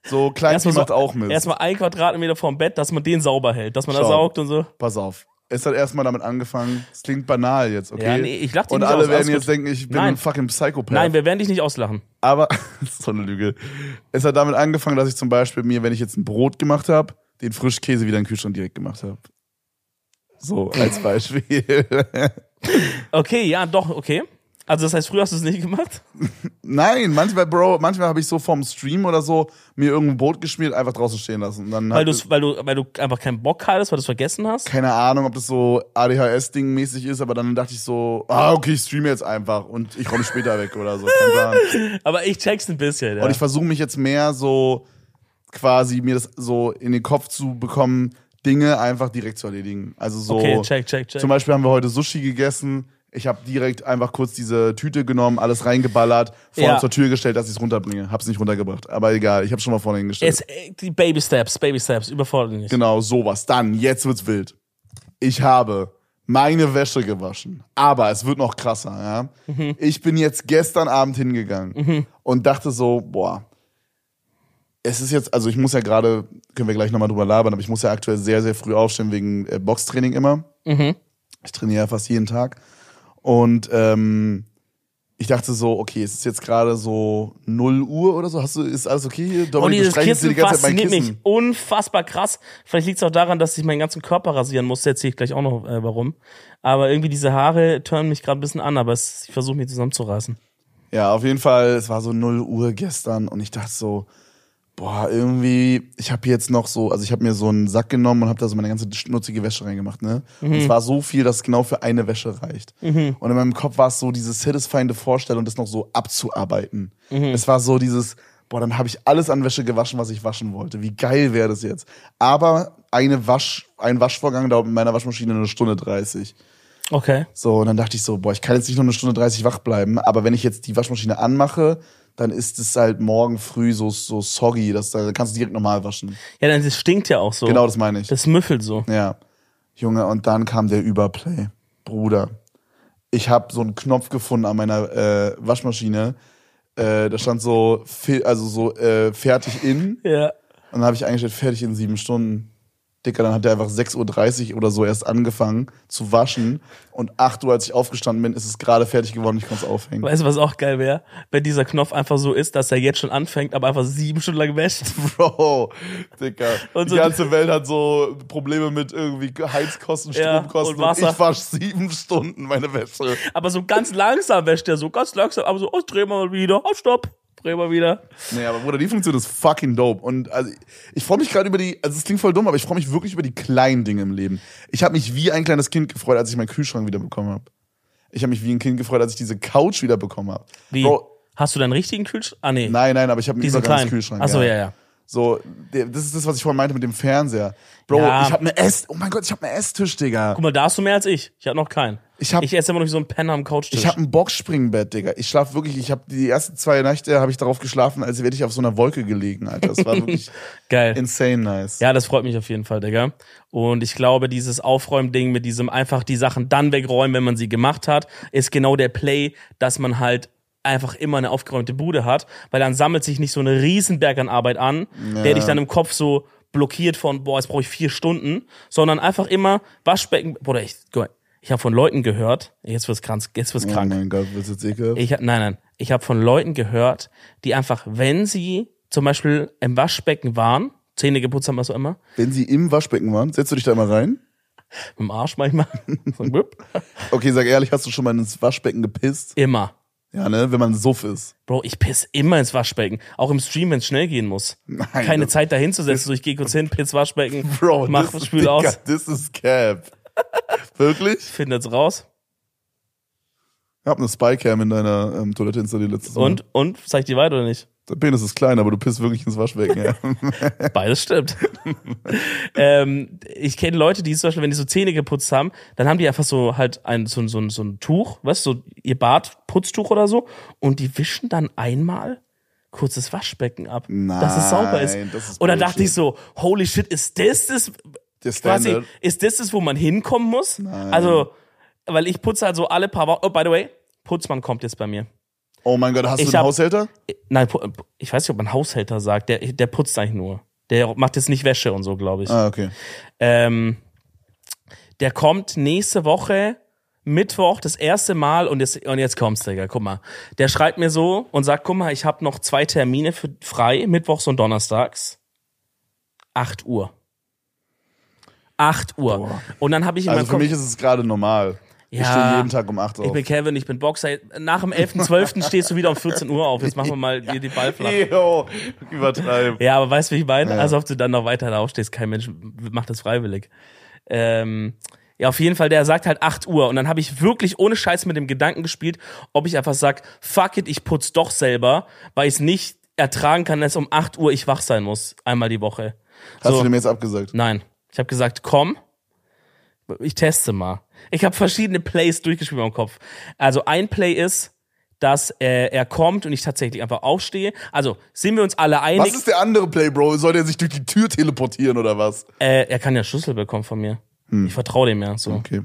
So klein Erstmal macht so, auch mit. Erstmal ein Quadratmeter vorm Bett, dass man den sauber hält, dass man da Schau. saugt und so. Pass auf. Es hat erstmal damit angefangen, es klingt banal jetzt, okay? Ja, nee, ich lach dich Und nicht alle aus, werden jetzt gut. denken, ich bin Nein. ein fucking Psychopath. Nein, wir werden dich nicht auslachen. Aber, das ist so eine Lüge. Es hat damit angefangen, dass ich zum Beispiel mir, wenn ich jetzt ein Brot gemacht habe, den Frischkäse wieder in den Kühlschrank direkt gemacht habe. So, als Beispiel. Okay, ja, doch, okay. Also das heißt, früher hast du es nicht gemacht? Nein, manchmal, Bro, manchmal habe ich so vom Stream oder so mir irgendein Brot geschmiert, einfach draußen stehen lassen. Und dann Weil, du's, weil, du, weil du einfach keinen Bock hattest, weil du es vergessen hast? keine Ahnung, ob das so ADHS-Ding mäßig ist, aber dann dachte ich so, ah, okay, ich streame jetzt einfach und ich komme später weg oder so. Kein Plan. Aber ich check's ein bisschen, ja. Und ich versuche mich jetzt mehr so quasi mir das so in den Kopf zu bekommen, Dinge einfach direkt zu erledigen. Also so. okay, check, check, check. Zum Beispiel haben wir heute Sushi gegessen. Ich habe direkt einfach kurz diese Tüte genommen, alles reingeballert, vorne Ja. zur Tür gestellt, dass ich es runterbringe. Hab's nicht runtergebracht. Aber egal, ich habe schon mal vorne hingestellt. Es, äh, die Baby Steps, Baby Steps, überfordert dich nicht. Genau, sowas. Dann, jetzt wird's wild. Ich habe meine Wäsche gewaschen. Aber es wird noch krasser, ja. Mhm. Ich bin jetzt gestern Abend hingegangen und dachte so, boah, es ist jetzt, also ich muss ja gerade, können wir gleich nochmal drüber labern, aber ich muss ja aktuell sehr, sehr früh aufstehen wegen äh, Boxtraining immer. Mhm. Ich trainiere ja fast jeden Tag. Und ähm, ich dachte so, okay, es ist jetzt gerade so 0 Uhr oder so. Hast du, ist alles okay hier? Und Dominik, du dieses streichelst dir Kissen die ganze Zeit mein fasziniert mich Kissen. unfassbar krass. Vielleicht liegt es auch daran, dass ich meinen ganzen Körper rasieren musste. Erzähle ich gleich auch noch äh, warum. Aber irgendwie diese Haare turnen mich gerade ein bisschen an, aber es, ich versuche mich zusammenzureißen. Ja, auf jeden Fall, es war so 0 Uhr gestern und ich dachte so, boah, irgendwie, ich habe jetzt noch so, also ich habe mir so einen Sack genommen und habe da so meine ganze schmutzige Wäsche reingemacht, ne? Und es war so viel, dass es genau für eine Wäsche reicht. Und in meinem Kopf war es so diese satisfyende Vorstellung, das noch so abzuarbeiten. Es war so dieses, boah, dann habe ich alles an Wäsche gewaschen, was ich waschen wollte. Wie geil wäre das jetzt? Aber eine Wasch, ein Waschvorgang dauert mit meiner Waschmaschine eine Stunde 30. Okay. So, und dann dachte ich so, boah, ich kann jetzt nicht nur eine Stunde 30 wach bleiben, aber wenn ich jetzt die Waschmaschine anmache, dann ist es halt morgen früh so, so soggy, dass da kannst du direkt normal waschen. Ja, dann das stinkt ja auch so. Genau das meine ich. Das müffelt so. Ja. Junge, und dann kam der Überplay. Bruder. Ich habe so einen Knopf gefunden an meiner äh, Waschmaschine. Äh, da stand so, also so äh, fertig in. Ja. Und dann habe ich eingestellt, fertig in sieben Stunden. Dicker, dann hat er einfach 6.30 Uhr oder so erst angefangen zu waschen. Und 8 Uhr, als ich aufgestanden bin, ist es gerade fertig geworden, ich konnte es aufhängen. Weißt du, was auch geil wäre? Wenn dieser Knopf einfach so ist, dass er jetzt schon anfängt, aber einfach sieben Stunden lang wäscht. Bro, Dicker. Und die so- ganze Welt hat so Probleme mit irgendwie Heizkosten, Ja, Stromkosten. und Wasser. ich wasch sieben Stunden meine Wäsche. Aber so ganz langsam wäscht er so, ganz langsam, aber so, oh, dreh mal wieder, oh, stopp, mal wieder. Nee, aber Bruder, die Funktion ist fucking dope. Und also, ich freue mich gerade über die, also es klingt voll dumm, aber ich freue mich wirklich über die kleinen Dinge im Leben. Ich habe mich wie ein kleines Kind gefreut, als ich meinen Kühlschrank wieder bekommen habe. Ich habe mich wie ein Kind gefreut, als ich diese Couch wieder bekommen habe. Wie? Bro, Hast du deinen richtigen Kühlschrank? Ah, nee. nein, nein, aber ich habe einen diesen kleinen. Übergangskühlschrank. Achso, ja, ja. So, der, das ist das, was ich vorhin meinte mit dem Fernseher. Bro, Ja. ich habe eine Ess, oh mein Gott, ich habe einen Esstisch, Digga. Guck mal, da hast du mehr als ich. Ich hab noch keinen. Ich hab- ich esse immer noch wie so ein Penner am Couchtisch. Ich habe ein Boxspringbett, Digga. Ich schlaf wirklich, ich habe die ersten zwei Nächte habe ich darauf geschlafen, als wäre ich auf so einer Wolke gelegen, Alter. Das war wirklich Geil. insane nice. Ja, das freut mich auf jeden Fall, Digga. Und ich glaube, dieses Aufräumding mit diesem einfach die Sachen dann wegräumen, wenn man sie gemacht hat, ist genau der Play, dass man halt einfach immer eine aufgeräumte Bude hat, weil dann sammelt sich nicht so eine Riesenberg an Arbeit an, der dich dann im Kopf so blockiert von, boah, jetzt brauche ich vier Stunden, sondern einfach immer Waschbecken, oder ich, ich habe von Leuten gehört, jetzt wird's krank, jetzt wird's Oh krank. mein Gott, wird's jetzt ekelhaft? Ich hab, nein, nein. Ich habe von Leuten gehört, die einfach, wenn sie zum Beispiel im Waschbecken waren, Zähne geputzt haben, was auch immer, Wenn sie im Waschbecken waren, setzt du dich da mal rein? mit dem Arsch manchmal. Okay, sag ehrlich, hast du schon mal ins Waschbecken gepisst? immer. Ja, ne, wenn man Suff ist. Bro, ich piss immer ins Waschbecken. Auch im Stream, wenn es schnell gehen muss. Nein, Keine Zeit dahin zu setzen. So, ich gehe kurz hin, piss Waschbecken, Bro, mach, das, spül aus, Das ist Cap. Wirklich? findet's raus. Ich hab eine Spycam in deiner ähm, Toilette installiert letztes Mal. Und, und, zeig die weiter oder nicht? Der Penis ist klein, aber du pisst wirklich ins Waschbecken, ja. Beides stimmt. ähm, ich kenne Leute, die zum Beispiel, wenn die so Zähne geputzt haben, dann haben die einfach so halt ein, so, ein- so, ein- so ein Tuch, weißt du, so ihr Bad, Putztuch oder so, und die wischen dann einmal kurz das Waschbecken ab, dass es sauber ist. Nein, das ist und dann dachte ich so, holy shit, ist das das, Der quasi, Standard. ist das das, wo man hinkommen muss? Also, weil ich putze halt so alle paar Wochen, oh, by the way, Putzmann kommt jetzt bei mir. Oh mein Gott, hast Ich du einen hab- Haushälter? Nein, ich weiß nicht, ob man Haushälter sagt, der, der putzt eigentlich nur. Der macht jetzt nicht Wäsche und so, glaube ich. Ah, okay. Ähm, der kommt nächste Woche Mittwoch das erste Mal und jetzt, und jetzt kommt's, Digga, guck mal. Der schreibt mir so und sagt, guck mal, ich habe noch zwei Termine für, frei, Mittwochs und Donnerstags. 8 Uhr. 8 Uhr. Und dann habe ich in Also meinem für Kopf, mich ist es gerade normal. Ich Ja. stehe jeden Tag um 8 Uhr ich auf. bin Kevin, ich bin Boxer. Nach dem 11.12. stehst du wieder um 14 Uhr auf. Jetzt machen wir mal dir die Ball flach. Yo, übertreiben. Ja, aber weißt du, wie ich meine? Also, ob du dann noch weiter da aufstehst, kein Mensch macht das freiwillig. Ähm, ja, auf jeden Fall, der sagt halt 8 Uhr. Und dann habe ich wirklich ohne Scheiß mit dem Gedanken gespielt, ob ich einfach sag, fuck it, ich putz doch selber, weil ich es nicht ertragen kann, dass um 8 Uhr ich wach sein muss, einmal die Woche. Hast So. du dem jetzt abgesagt? Nein. Ich habe gesagt, komm, ich teste mal. Ich habe verschiedene Plays durchgespielt meinem Kopf. Also ein Play ist, dass äh, er kommt und ich tatsächlich einfach aufstehe. Also sind wir uns alle einig, Was ist der andere Play, Bro? Soll der sich durch die Tür teleportieren oder was? äh, er kann ja Schlüssel bekommen von mir. Ich vertraue dem ja so. Okay.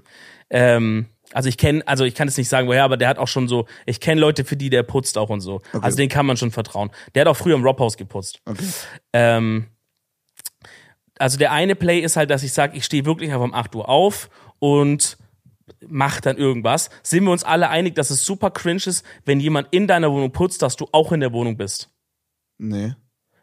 Ähm, also ich kenne, also ich kann es nicht sagen, woher, aber der hat auch schon so, ich kenne Leute, für die der putzt auch und so. Also den kann man schon vertrauen. Der hat auch früher im Robhaus geputzt. Okay. Ähm, also der eine Play ist halt, dass ich sage, ich stehe wirklich einfach um 8 Uhr auf und mach dann irgendwas. Sind wir uns alle einig, dass es super cringe ist, wenn jemand in deiner Wohnung putzt, dass du auch in der Wohnung bist? Nee.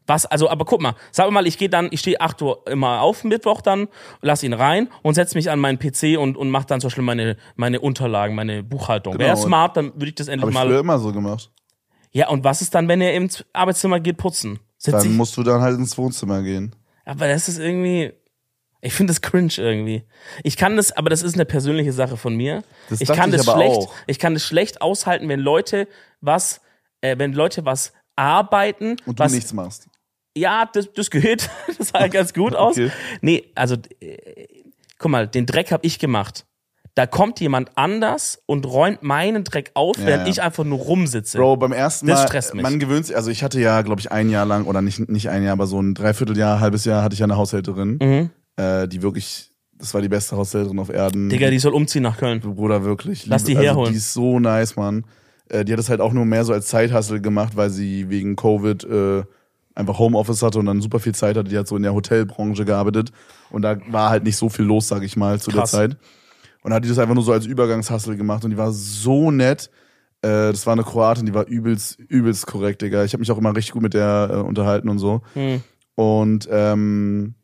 Was, also, aber guck mal, sag mal, ich gehe dann, ich stehe 8 Uhr immer auf Mittwoch dann, lass ihn rein und setz mich an meinen PC und, und mach dann zum Beispiel meine, meine Unterlagen, meine Buchhaltung. Wäre Genau. smart, dann würde ich das endlich ich mal. früher immer so gemacht. Ja, und was ist dann, wenn er ins Arbeitszimmer geht putzen? Sitz Dann ich, musst du dann halt ins Wohnzimmer gehen. Aber das ist irgendwie, ich finde das cringe irgendwie. Ich kann das, aber das ist eine persönliche Sache von mir. Das ich kann ich das schlecht, auch. ich kann das schlecht aushalten, wenn Leute was, äh, wenn Leute was arbeiten, Und du was, nichts machst. Ja, das, das geht. Das sah ganz gut aus. Okay. Nee, also, äh, guck mal, den Dreck habe ich gemacht. Da kommt jemand anders und räumt meinen Dreck auf, während ja. ich einfach nur rumsitze. Bro, beim ersten Das Mal, stresst mich. man gewöhnt sich, also ich hatte ja, glaube ich, ein Jahr lang, oder nicht, nicht ein Jahr, aber so ein Dreivierteljahr, halbes Jahr hatte ich ja eine Haushälterin, Mhm. äh, die wirklich, das war die beste Haushälterin auf Erden. Digga, die soll umziehen nach Köln. Bruder, wirklich. Lass die herholen. Also, die ist so nice, Mann. Äh, die hat es halt auch nur mehr so als Zeithassel gemacht, weil sie wegen Covid äh, einfach Homeoffice hatte und dann super viel Zeit hatte. Die hat so in der Hotelbranche gearbeitet und da war halt nicht so viel los, sag ich mal, zu Krass. der Zeit. Und dann hat die das einfach nur so als Übergangshassel gemacht und die war so nett. Äh, das war eine Kroatin, die war übelst, übelst korrekt, Digga. Ich habe mich auch immer richtig gut mit der äh, unterhalten und so. Hm. Und ähm,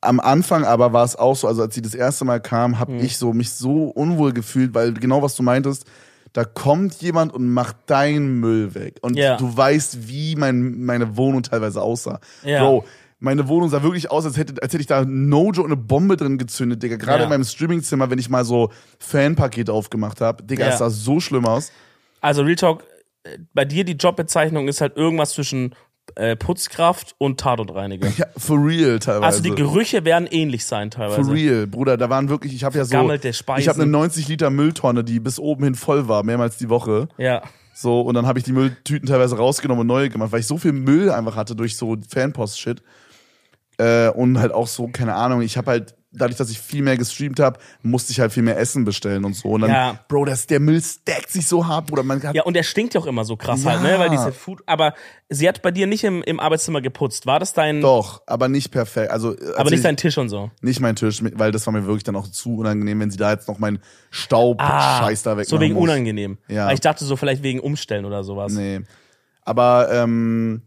am Anfang aber war es auch so, also als sie das erste Mal kam, Hm. habe ich so mich so unwohl gefühlt, weil genau was du meintest, da kommt jemand und macht deinen Müll weg. Und Ja. du weißt, wie mein, meine Wohnung teilweise aussah. Ja. Bro, meine Wohnung sah wirklich aus, als hätte, als hätte ich da no joke eine Bombe drin gezündet, Digga. Gerade Ja. in meinem Streamingzimmer, wenn ich mal so Fanpakete aufgemacht habe. Digga, Ja. es sah so schlimm aus. Also Real Talk, äh, bei dir die Jobbezeichnung ist halt irgendwas zwischen äh, Putzkraft und Tatortreiniger. Ja, for real teilweise. Also die Gerüche werden ähnlich sein teilweise. For real, Bruder, da waren wirklich, ich habe ja so, Gammelte Speisen. ich habe eine 90 Liter Mülltonne, die bis oben hin voll war, mehrmals die Woche. Ja. So, und dann habe ich die Mülltüten teilweise rausgenommen und neue gemacht, weil ich so viel Müll einfach hatte durch so Fanpost-Shit. Äh, und halt auch so, keine Ahnung, ich habe halt, dadurch, dass ich viel mehr gestreamt habe, musste ich halt viel mehr Essen bestellen und so. Und dann, Ja. Bro, das, der Müll stackt sich so hart, Bruder. Man hat, Ja, und der stinkt ja auch immer so krass Ja. halt, ne? Weil diese Food. Aber sie hat bei dir nicht im, im Arbeitszimmer geputzt. War das dein. Doch, aber nicht perfekt. Also, aber nicht dein Tisch und so. nicht mein Tisch, weil das war mir wirklich dann auch zu unangenehm, wenn sie da jetzt noch meinen Staub-Scheiß da weg Ah, so wegen muss. unangenehm. Ja. Aber ich dachte so vielleicht wegen Umstellen oder sowas. Nee. Aber ähm,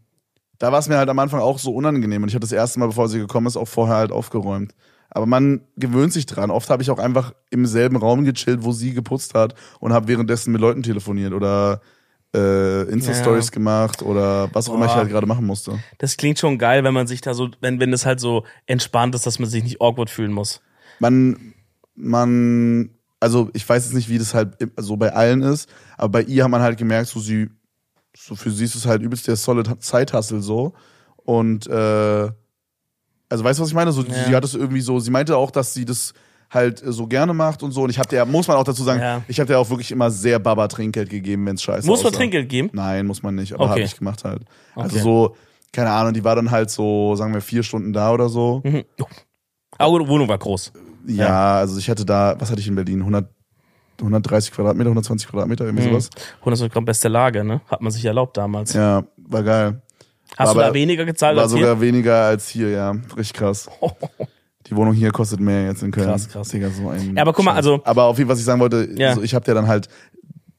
da war es mir halt am Anfang auch so unangenehm. Und ich habe das erste Mal, bevor sie gekommen ist, auch vorher halt aufgeräumt. Aber man gewöhnt sich dran. Oft habe ich auch einfach im selben Raum gechillt, wo sie geputzt hat und habe währenddessen mit Leuten telefoniert oder äh, Insta-Stories Ja. gemacht oder was auch immer ich Boah. halt gerade machen musste. Das klingt schon geil, wenn man sich da so, wenn, wenn das halt so entspannt ist, dass man sich nicht awkward fühlen muss. Man, man, also ich weiß jetzt nicht, wie das halt so bei allen ist, aber bei ihr hat man halt gemerkt, so sie, so für sie ist es halt übelst der solid Zeithassel so. Und äh, also weißt du, was ich meine? So, Ja. sie hat es irgendwie so, sie meinte auch, dass sie das halt äh, so gerne macht und so. Und ich habe der, muss man auch dazu sagen, Ja. ich habe der auch wirklich immer sehr Baba Trinkgeld gegeben, wenn's scheiße Muss man aussah. Trinkgeld geben? Nein, muss man nicht, aber Okay. habe ich gemacht halt. Also Okay. so, keine Ahnung, die war dann halt so, sagen wir, vier Stunden da oder so. Mhm. Aber die Wohnung war groß. Ja, also ich hatte da, was hatte ich in Berlin? 100, 130 Quadratmeter, 120 Quadratmeter, irgendwie Mhm. sowas. 100 Gramm beste Lage, ne? Hat man sich erlaubt damals. Ja, war geil. Hast du aber- da weniger gezahlt War als sogar hier? weniger als hier, ja. Richtig krass. Die Wohnung hier kostet mehr jetzt in Köln. Krass, krass. Digga, so ein Ja, aber guck mal, also- Aber auf jeden Fall, was ich sagen wollte, Ja. so, ich habe der dann halt,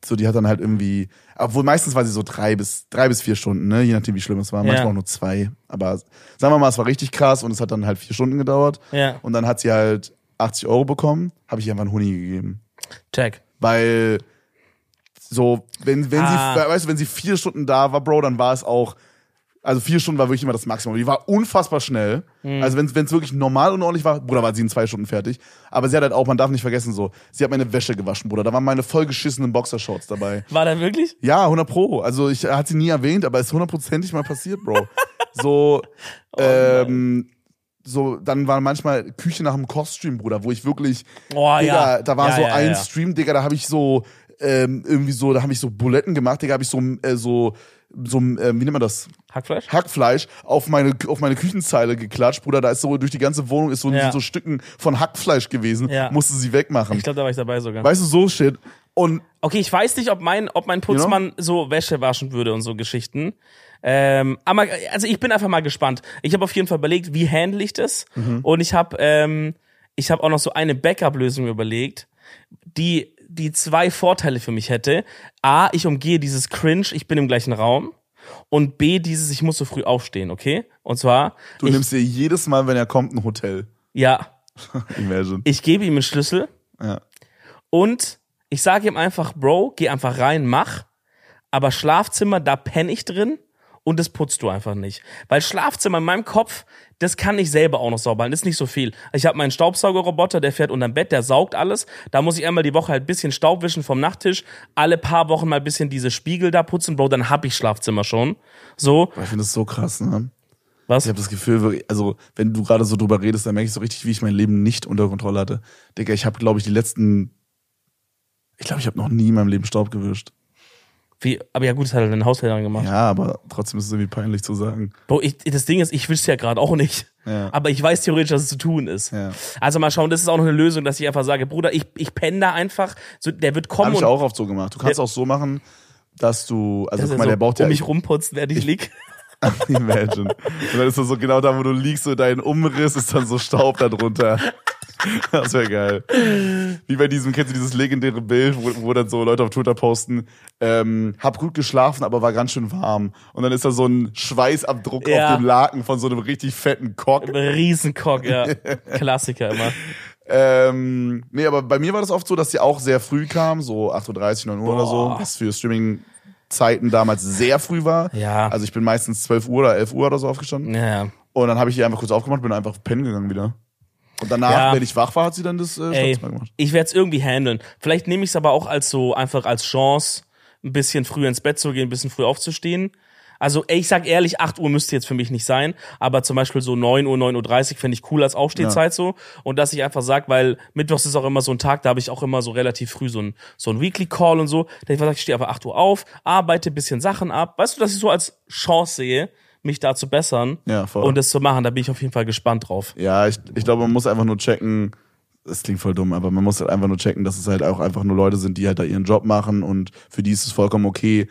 so die hat dann halt irgendwie, obwohl meistens war sie so drei bis, drei bis vier Stunden, ne? Je nachdem, wie schlimm es war. Manchmal Ja. auch nur zwei. Aber sagen wir mal, es war richtig krass und es hat dann halt vier Stunden gedauert. Ja. Und dann hat sie halt 80 Euro bekommen, habe ich ihr einfach einen Honig gegeben. Check. Weil so, wenn, wenn Ah. sie, weißt du, wenn sie vier Stunden da war, Bro, dann war es auch, also vier Stunden war wirklich immer das Maximum. Die war unfassbar schnell. Mhm. Also wenn es wirklich normal und ordentlich war, Bruder, war sie in zwei Stunden fertig. Aber sie hat halt auch, man darf nicht vergessen, so, sie hat meine Wäsche gewaschen, Bruder. Da waren meine vollgeschissenen Boxershorts dabei. War da wirklich? Ja, 100 Pro. Also ich hat sie nie erwähnt, aber ist hundertprozentig mal passiert, Bro. So, Oh ähm, so, dann war manchmal Küche nach dem Kochstream, Bruder, wo ich wirklich, Oh, Digga, ja. da war Ja, so ja, ein. Stream, Digga, da habe ich so ähm, irgendwie so, da habe ich so Buletten gemacht, Digga, habe ich so äh, so so äh, wie nennt man das? Hackfleisch? Hackfleisch auf meine auf meine Küchenzeile geklatscht, Bruder, da ist so durch die ganze Wohnung ist so Ja. so Stücken von Hackfleisch gewesen, Ja. musste sie wegmachen. Ich glaube, da war ich dabei sogar. weißt du so shit und Okay, ich weiß nicht, ob mein, ob mein Putzmann so Wäsche waschen würde und so Geschichten. Ähm, aber also ich bin einfach mal gespannt. Ich habe auf jeden Fall überlegt, wie handle ich das? Und ich habe ähm, ich habe auch noch so eine Backup-Lösung überlegt, die die zwei Vorteile für mich hätte. A, ich umgehe dieses Cringe, ich bin im gleichen Raum. Und B, dieses, ich muss so früh aufstehen, okay? Und zwar, du ich, nimmst dir jedes Mal, wenn er kommt, ein Hotel. ja, Imagine. ich gebe ihm einen Schlüssel Ja. Und ich sage ihm einfach, Bro, geh einfach rein, mach. Aber Schlafzimmer, da penne ich drin und das putzt du einfach nicht. Weil Schlafzimmer in meinem Kopf, das kann ich selber auch noch sauber halten. Das ist nicht so viel. Ich habe meinen Staubsaugerroboter, der fährt unterm Bett, der saugt alles. Da muss ich einmal die Woche halt ein bisschen Staub wischen vom Nachttisch. Alle paar Wochen mal ein bisschen diese Spiegel da putzen, Bro, dann hab ich Schlafzimmer schon. So, ich finde das so krass, ne? was? Ich habe das Gefühl, also wenn du gerade so drüber redest, dann merke ich so richtig, wie ich mein Leben nicht unter Kontrolle hatte. Digga, ich habe, glaube ich, die letzten, ich glaube, ich habe noch nie in meinem Leben Staub gewischt. Wie, aber ja gut, das hat er den Haushälter gemacht. Ja, aber trotzdem ist es irgendwie peinlich zu sagen. Bro, ich, das Ding ist, ich wüsste ja gerade auch nicht. Ja. Aber ich weiß theoretisch, dass es zu tun ist. Ja. Also mal schauen, das ist auch noch eine Lösung, dass ich einfach sage, Bruder, ich, ich penne da einfach. So, der wird kommen Habe ich auch oft so gemacht. Du kannst Ja. auch so machen, dass du, also dass guck mal, so der braucht um ja, mich rumputzt, während ich lieg. Imagine. Und dann ist das so genau da, wo du liegst, so dein Umriss ist dann so Staub da drunter. Das wäre geil. Wie bei diesem, kennst du dieses legendäre Bild, wo, wo dann so Leute auf Twitter posten, ähm, hab gut geschlafen, aber war ganz schön warm. Und dann ist da so ein Schweißabdruck Ja. auf dem Laken von so einem richtig fetten Cock. Riesenkock, ja. Klassiker immer. Ähm, nee, aber bei mir war das oft so, dass die auch sehr früh kam, so 8.30 Uhr, 9 Uhr oder so, Boah. was für Streaming-Zeiten damals sehr früh war. Ja. Also ich bin meistens 12 Uhr oder 11 Uhr oder so aufgestanden. Ja, ja. Und dann habe ich die einfach kurz aufgemacht, bin einfach pennen gegangen wieder. Und danach, Ja. wenn ich wach war, hat sie dann das äh, Ey, gemacht. ich werde es irgendwie handeln. Vielleicht nehme ich es aber auch als so einfach als Chance, ein bisschen früher ins Bett zu gehen, ein bisschen früh aufzustehen. Also ey, ich sag ehrlich, 8 Uhr müsste jetzt für mich nicht sein, aber zum Beispiel so 9 Uhr, 9.30 Uhr fände ich cool als Aufstehzeit so. Und dass ich einfach sag, weil Mittwochs ist auch immer so ein Tag, da habe ich auch immer so relativ früh so ein, so ein Weekly Call und so. Da ich sage, ich stehe einfach 8 Uhr auf, arbeite ein bisschen Sachen ab. Weißt du, dass ich so als Chance sehe, mich da zu bessern Ja, und das zu machen. Da bin ich auf jeden Fall gespannt drauf. Ja, ich, ich glaube, man muss einfach nur checken, das klingt voll dumm, aber man muss halt einfach nur checken, dass es halt auch einfach nur Leute sind, die halt da ihren Job machen und für die ist es vollkommen okay,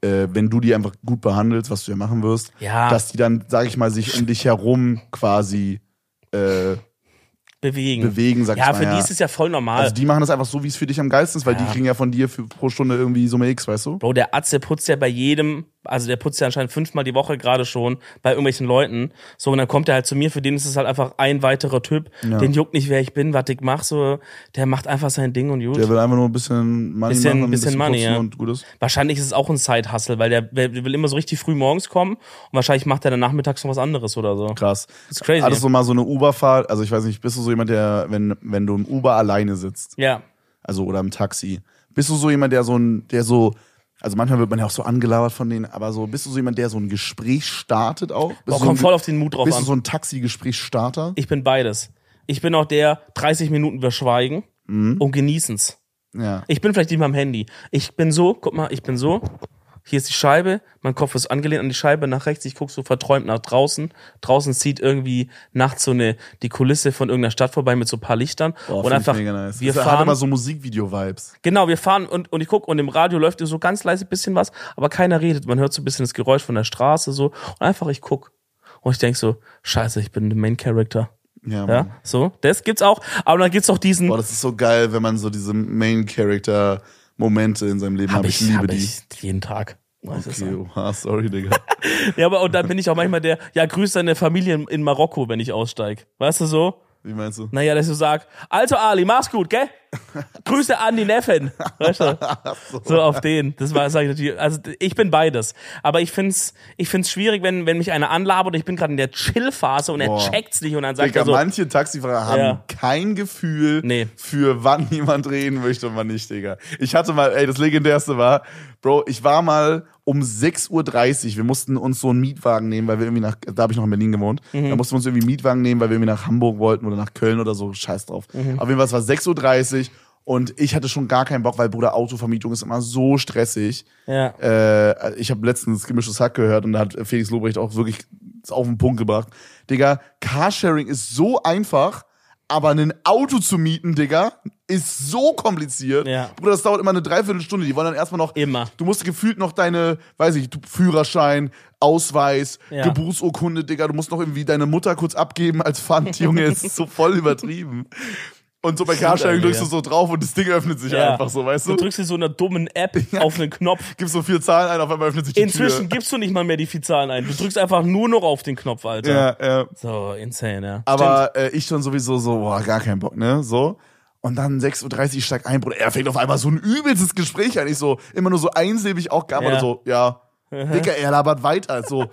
äh, wenn du die einfach gut behandelst, was du ja machen wirst, Ja. dass die dann, sag ich mal, sich um dich herum quasi äh, Bewegen. bewegen, sag ja, ich mal. für ja. die ist es ja voll normal. also die machen das einfach so, wie es für dich am geilsten ist, weil Ja. die kriegen ja von dir für, pro Stunde irgendwie Summe X, weißt du? Bro, der Atze putzt ja bei jedem, also der putzt ja anscheinend fünfmal die Woche gerade schon bei irgendwelchen Leuten. So, und dann kommt er halt zu mir, für den ist es halt einfach ein weiterer Typ. Ja. Den juckt nicht, wer ich bin, was ich mach, so, der macht einfach sein Ding und gut. Der will einfach nur ein bisschen Money Bisschen- machen, ein bisschen Money, ja. und gut ist. Wahrscheinlich ist es auch ein Side-Hustle, weil der, der will immer so richtig früh morgens kommen und wahrscheinlich macht er dann nachmittags noch was anderes oder so. Krass. ist crazy. Hattest du mal so eine Uber-Fahrt? Also ich weiß nicht, bist du so jemand, der, wenn, wenn du im Uber alleine sitzt, Ja. also oder im Taxi, bist du so jemand, der so ein, der so, also manchmal wird man ja auch so angelabert von denen, aber so, bist du so jemand, der so ein Gespräch startet auch? Bist Boah, so kommt ein, voll auf den Mut drauf Bist an. du so ein Taxi-Gesprächsstarter? Ich bin beides. Ich bin auch der 30 Minuten wir schweigen Mhm. und genießen's. Ja. Ich bin vielleicht nicht mal am Handy. Ich bin so, guck mal, ich bin so. Hier ist die Scheibe, mein Kopf ist angelehnt an die Scheibe nach rechts, ich guck so verträumt nach draußen. Draußen zieht irgendwie nachts so eine die Kulisse von irgendeiner Stadt vorbei mit so ein paar Lichtern Boah, und einfach nice. wir das hat fahren immer so Musikvideo-Vibes. genau, wir fahren und und ich guck und im Radio läuft so ganz leise bisschen was, aber keiner redet, man hört so ein bisschen das Geräusch von der Straße so und einfach ich guck und ich denk so, Scheiße, ich bin der Main Character. Ja. Ja, so, das gibt's auch, aber dann gibt's auch diesen Boah, das ist so geil, wenn man so diese Main-Character-Momente in seinem Leben hat. hab Ich, ich, liebe hab die. ich jeden Tag. Okay, oha, sorry, Digga. Ja, aber und dann bin ich auch manchmal der, ja, grüß deine Familie in, in Marokko, wenn ich aussteig. Weißt du so? Wie meinst du? Naja, dass du sagst, Alter Ali, mach's gut, gell? Grüße an die Neffen. Weißt du? So auf den. Das war, sag ich natürlich. Also ich bin beides. Aber ich find's, ich find's schwierig, wenn, wenn mich einer anlabert und ich bin gerade in der Chill-Phase und er Boah. checkt's nicht und dann sagt Digga, er so, manche Taxifahrer haben Ja. kein Gefühl Nee. für wann jemand reden möchte und wann nicht, Digga. Ich hatte mal, ey, das legendärste war, Bro, ich war mal um 6.30 Uhr, wir mussten uns so einen Mietwagen nehmen, weil wir irgendwie nach, da habe ich noch in Berlin gewohnt, Mhm. da mussten wir uns irgendwie einen Mietwagen nehmen, weil wir irgendwie nach Hamburg wollten oder nach Köln oder so, scheiß drauf. Mhm. Auf jeden Fall, es war 6.30 Uhr und ich hatte schon gar keinen Bock, weil Bruder, Autovermietung ist immer so stressig. ja, Äh, ich habe letztens gemischtes Hack gehört und da hat Felix Lobrecht auch wirklich auf den Punkt gebracht. Digga, Carsharing ist so einfach, aber ein Auto zu mieten, Digga, ist so kompliziert. Ja. Bruder, das dauert immer eine Dreiviertelstunde. Die wollen dann erstmal noch. Immer. Du musst gefühlt noch deine, weiß ich, Führerschein, Ausweis, Ja. Geburtsurkunde, Digga. Du musst noch irgendwie deine Mutter kurz abgeben als Pfand, Junge. Ist so voll übertrieben. Und so bei Carsharing drückst ja. du so drauf und das Ding öffnet sich ja. einfach so, weißt du? Du drückst in so einer dummen App auf einen Knopf. Gibst so vier Zahlen ein, auf einmal öffnet sich die Inzwischen Tür. gibst du nicht mal mehr die vier Zahlen ein. Du drückst einfach nur noch auf den Knopf, Alter. Ja, ja. So, insane, ja. Aber äh, ich schon sowieso so, boah, gar keinen Bock, ne? So. Und dann 6.30 Uhr steigt ein, Bruder, er fängt auf einmal so ein übelstes Gespräch an. Ich so, immer nur so einsilbig auch gab Ja. oder so, ja. Dicker, er labert weiter. So,